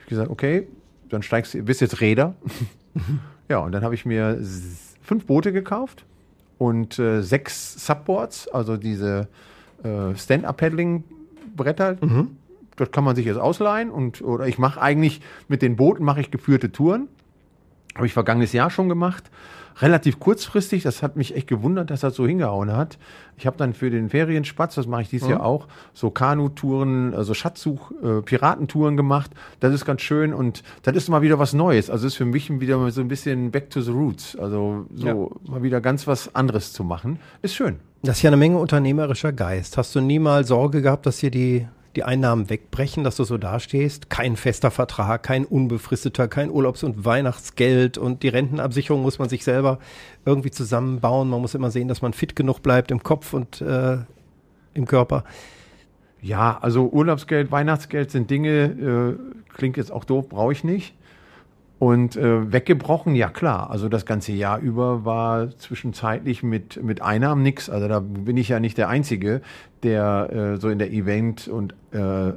Ich gesagt, okay, dann steigst du, bist jetzt Räder. ja, und dann habe ich mir fünf Boote gekauft und äh, sechs Subboards, also diese äh, Stand-Up-Paddling-Bretter. Das kann man sich jetzt ausleihen und oder ich mache eigentlich mit den Booten mache ich geführte Touren. Habe ich vergangenes Jahr schon gemacht. Relativ kurzfristig, das hat mich echt gewundert, dass das so hingehauen hat. Ich habe dann für den Ferienspatz, das mache ich dieses Jahr auch, so Kanutouren, also Schatzsuch, äh, Piratentouren gemacht. Das ist ganz schön und das ist mal wieder was Neues. Also ist für mich wieder so ein bisschen back to the roots. Also so mal wieder ganz was anderes zu machen. Ist schön. Das ist ja eine Menge unternehmerischer Geist. Hast du nie mal Sorge gehabt, dass dir die, die Einnahmen wegbrechen, dass du so dastehst? Kein fester Vertrag, kein unbefristeter, kein Urlaubs- und Weihnachtsgeld und die Rentenabsicherung muss man sich selber irgendwie zusammenbauen. Man muss immer sehen, dass man fit genug bleibt im Kopf und äh, im Körper. Ja, also Urlaubsgeld, Weihnachtsgeld sind Dinge, äh, klingt jetzt auch doof, brauche ich nicht. Und äh, weggebrochen, ja klar. Also das ganze Jahr über war zwischenzeitlich mit, mit Einnahmen nix. Also da bin ich ja nicht der Einzige, der äh, so in der Event- und äh,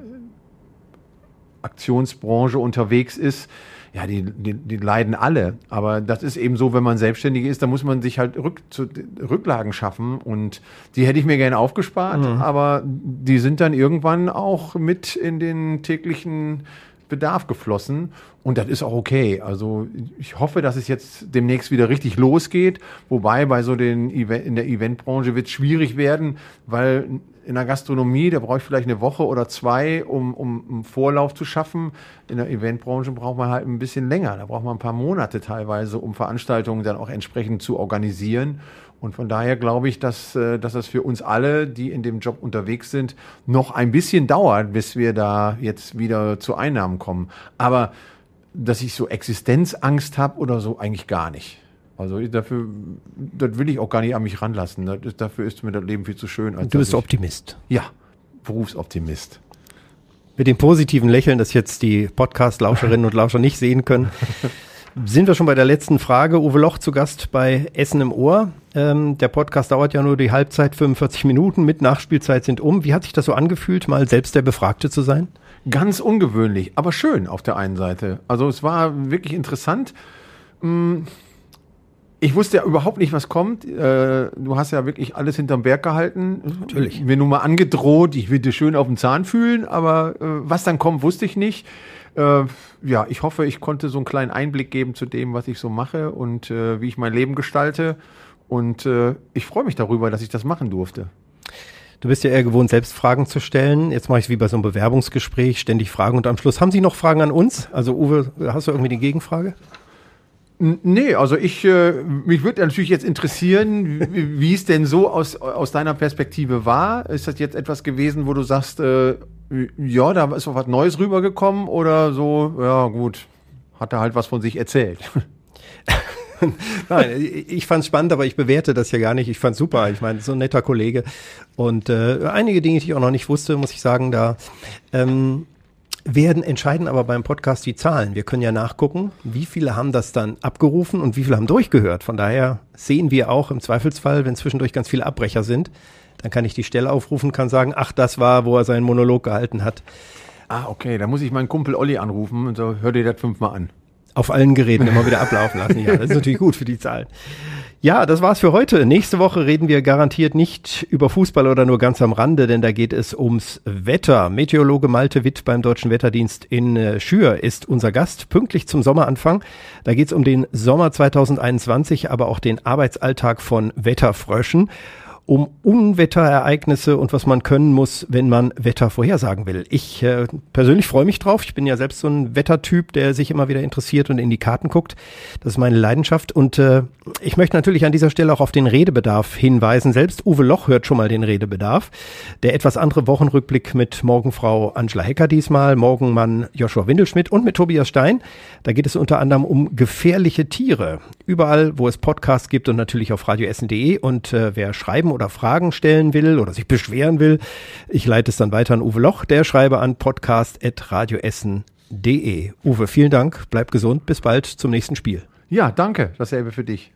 Aktionsbranche unterwegs ist. Ja, die, die, die leiden alle. Aber das ist eben so, wenn man selbstständig ist, da muss man sich halt Rück, zu, Rücklagen schaffen. Und die hätte ich mir gerne aufgespart, aber die sind dann irgendwann auch mit in den täglichen Bedarf geflossen. Und das ist auch okay. Also ich hoffe, dass es jetzt demnächst wieder richtig losgeht. Wobei bei so den Event, in der Eventbranche wird es schwierig werden, weil in der Gastronomie, da brauche ich vielleicht eine Woche oder zwei, um, um einen Vorlauf zu schaffen. In der Eventbranche braucht man halt ein bisschen länger. Da braucht man ein paar Monate teilweise, um Veranstaltungen dann auch entsprechend zu organisieren. Und von daher glaube ich, dass, äh, dass das für uns alle, die in dem Job unterwegs sind, noch ein bisschen dauert, bis wir da jetzt wieder zu Einnahmen kommen. Aber dass ich so Existenzangst habe oder so, eigentlich gar nicht. Also dafür, das will ich auch gar nicht an mich ranlassen. Ist, dafür ist mir das Leben viel zu schön. Du bist ich, Optimist. Ja, Berufsoptimist. Mit dem positiven Lächeln, das jetzt die Podcast-Lauscherinnen und Lauscher nicht sehen können, sind wir schon bei der letzten Frage. Uwe Loch zu Gast bei Essen im Ohr. Ähm, der Podcast dauert ja nur die Halbzeit, 45 Minuten, mit Nachspielzeit sind um. Wie hat sich das so angefühlt, mal selbst der Befragte zu sein? Ganz ungewöhnlich, aber schön auf der einen Seite. Also es war wirklich interessant. Mm, Ich wusste ja überhaupt nicht, was kommt. Äh, Du hast ja wirklich alles hinterm Berg gehalten. Natürlich. Mir nun mal angedroht, ich will dir schön auf den Zahn fühlen, aber äh, was dann kommt, wusste ich nicht. Äh, Ja, ich hoffe, ich konnte so einen kleinen Einblick geben zu dem, was ich so mache und äh, wie ich mein Leben gestalte. Und äh, ich freue mich darüber, dass ich das machen durfte. Du bist ja eher gewohnt, selbst Fragen zu stellen. Jetzt mache ich es wie bei so einem Bewerbungsgespräch, ständig Fragen und am Schluss haben Sie noch Fragen an uns? Also Uwe, hast du irgendwie die Gegenfrage? Nee, also ich, äh, mich würde natürlich jetzt interessieren, wie, es denn so aus, aus deiner Perspektive war. Ist das jetzt etwas gewesen, wo du sagst, äh, ja, da ist doch was Neues rübergekommen oder so, ja gut, hat er halt was von sich erzählt. Nein, ich fand es spannend, aber ich bewerte das ja gar nicht. Ich fand super. Ich meine, so ein netter Kollege. Und äh, einige Dinge, die ich auch noch nicht wusste, muss ich sagen, da ähm, werden entscheiden aber beim Podcast die Zahlen. Wir können ja nachgucken, wie viele haben das dann abgerufen und wie viele haben durchgehört. Von daher sehen wir auch im Zweifelsfall, wenn zwischendurch ganz viele Abbrecher sind, dann kann ich die Stelle aufrufen, kann sagen, ach, das war, wo er seinen Monolog gehalten hat. ah, okay, da muss ich meinen Kumpel Olli anrufen und so, hör dir das fünfmal an. Auf allen Geräten immer wieder ablaufen lassen. Ja, das ist natürlich gut für die Zahlen. Ja, das war's für heute. Nächste Woche reden wir garantiert nicht über Fußball oder nur ganz am Rande, denn da geht es ums Wetter. Meteorologe Malte Witt beim Deutschen Wetterdienst in äh, Schür ist unser Gast, pünktlich zum Sommeranfang. Da geht's um den Sommer 2021, aber auch den Arbeitsalltag von Wetterfröschen. Um Unwetterereignisse und was man können muss, wenn man Wetter vorhersagen will. Ich äh, persönlich freue mich drauf. Ich bin ja selbst so ein Wettertyp, der sich immer wieder interessiert und in die Karten guckt. Das ist meine Leidenschaft. Und äh, ich möchte natürlich an dieser Stelle auch auf den Redebedarf hinweisen. Selbst Uwe Loch hört schon mal den Redebedarf. Der etwas andere Wochenrückblick mit Morgenfrau Angela Hecker diesmal, Morgenmann Joshua Windelschmidt und mit Tobias Stein. Da geht es unter anderem um gefährliche Tiere. Überall, wo es Podcasts gibt und natürlich auf radioessen.de. Und äh, wer schreiben oder Fragen stellen will oder sich beschweren will, ich leite es dann weiter an Uwe Loch. Der schreibe an podcast.radioessen.de. Uwe, vielen Dank. Bleib gesund. Bis bald zum nächsten Spiel. Ja, danke. Dasselbe für dich.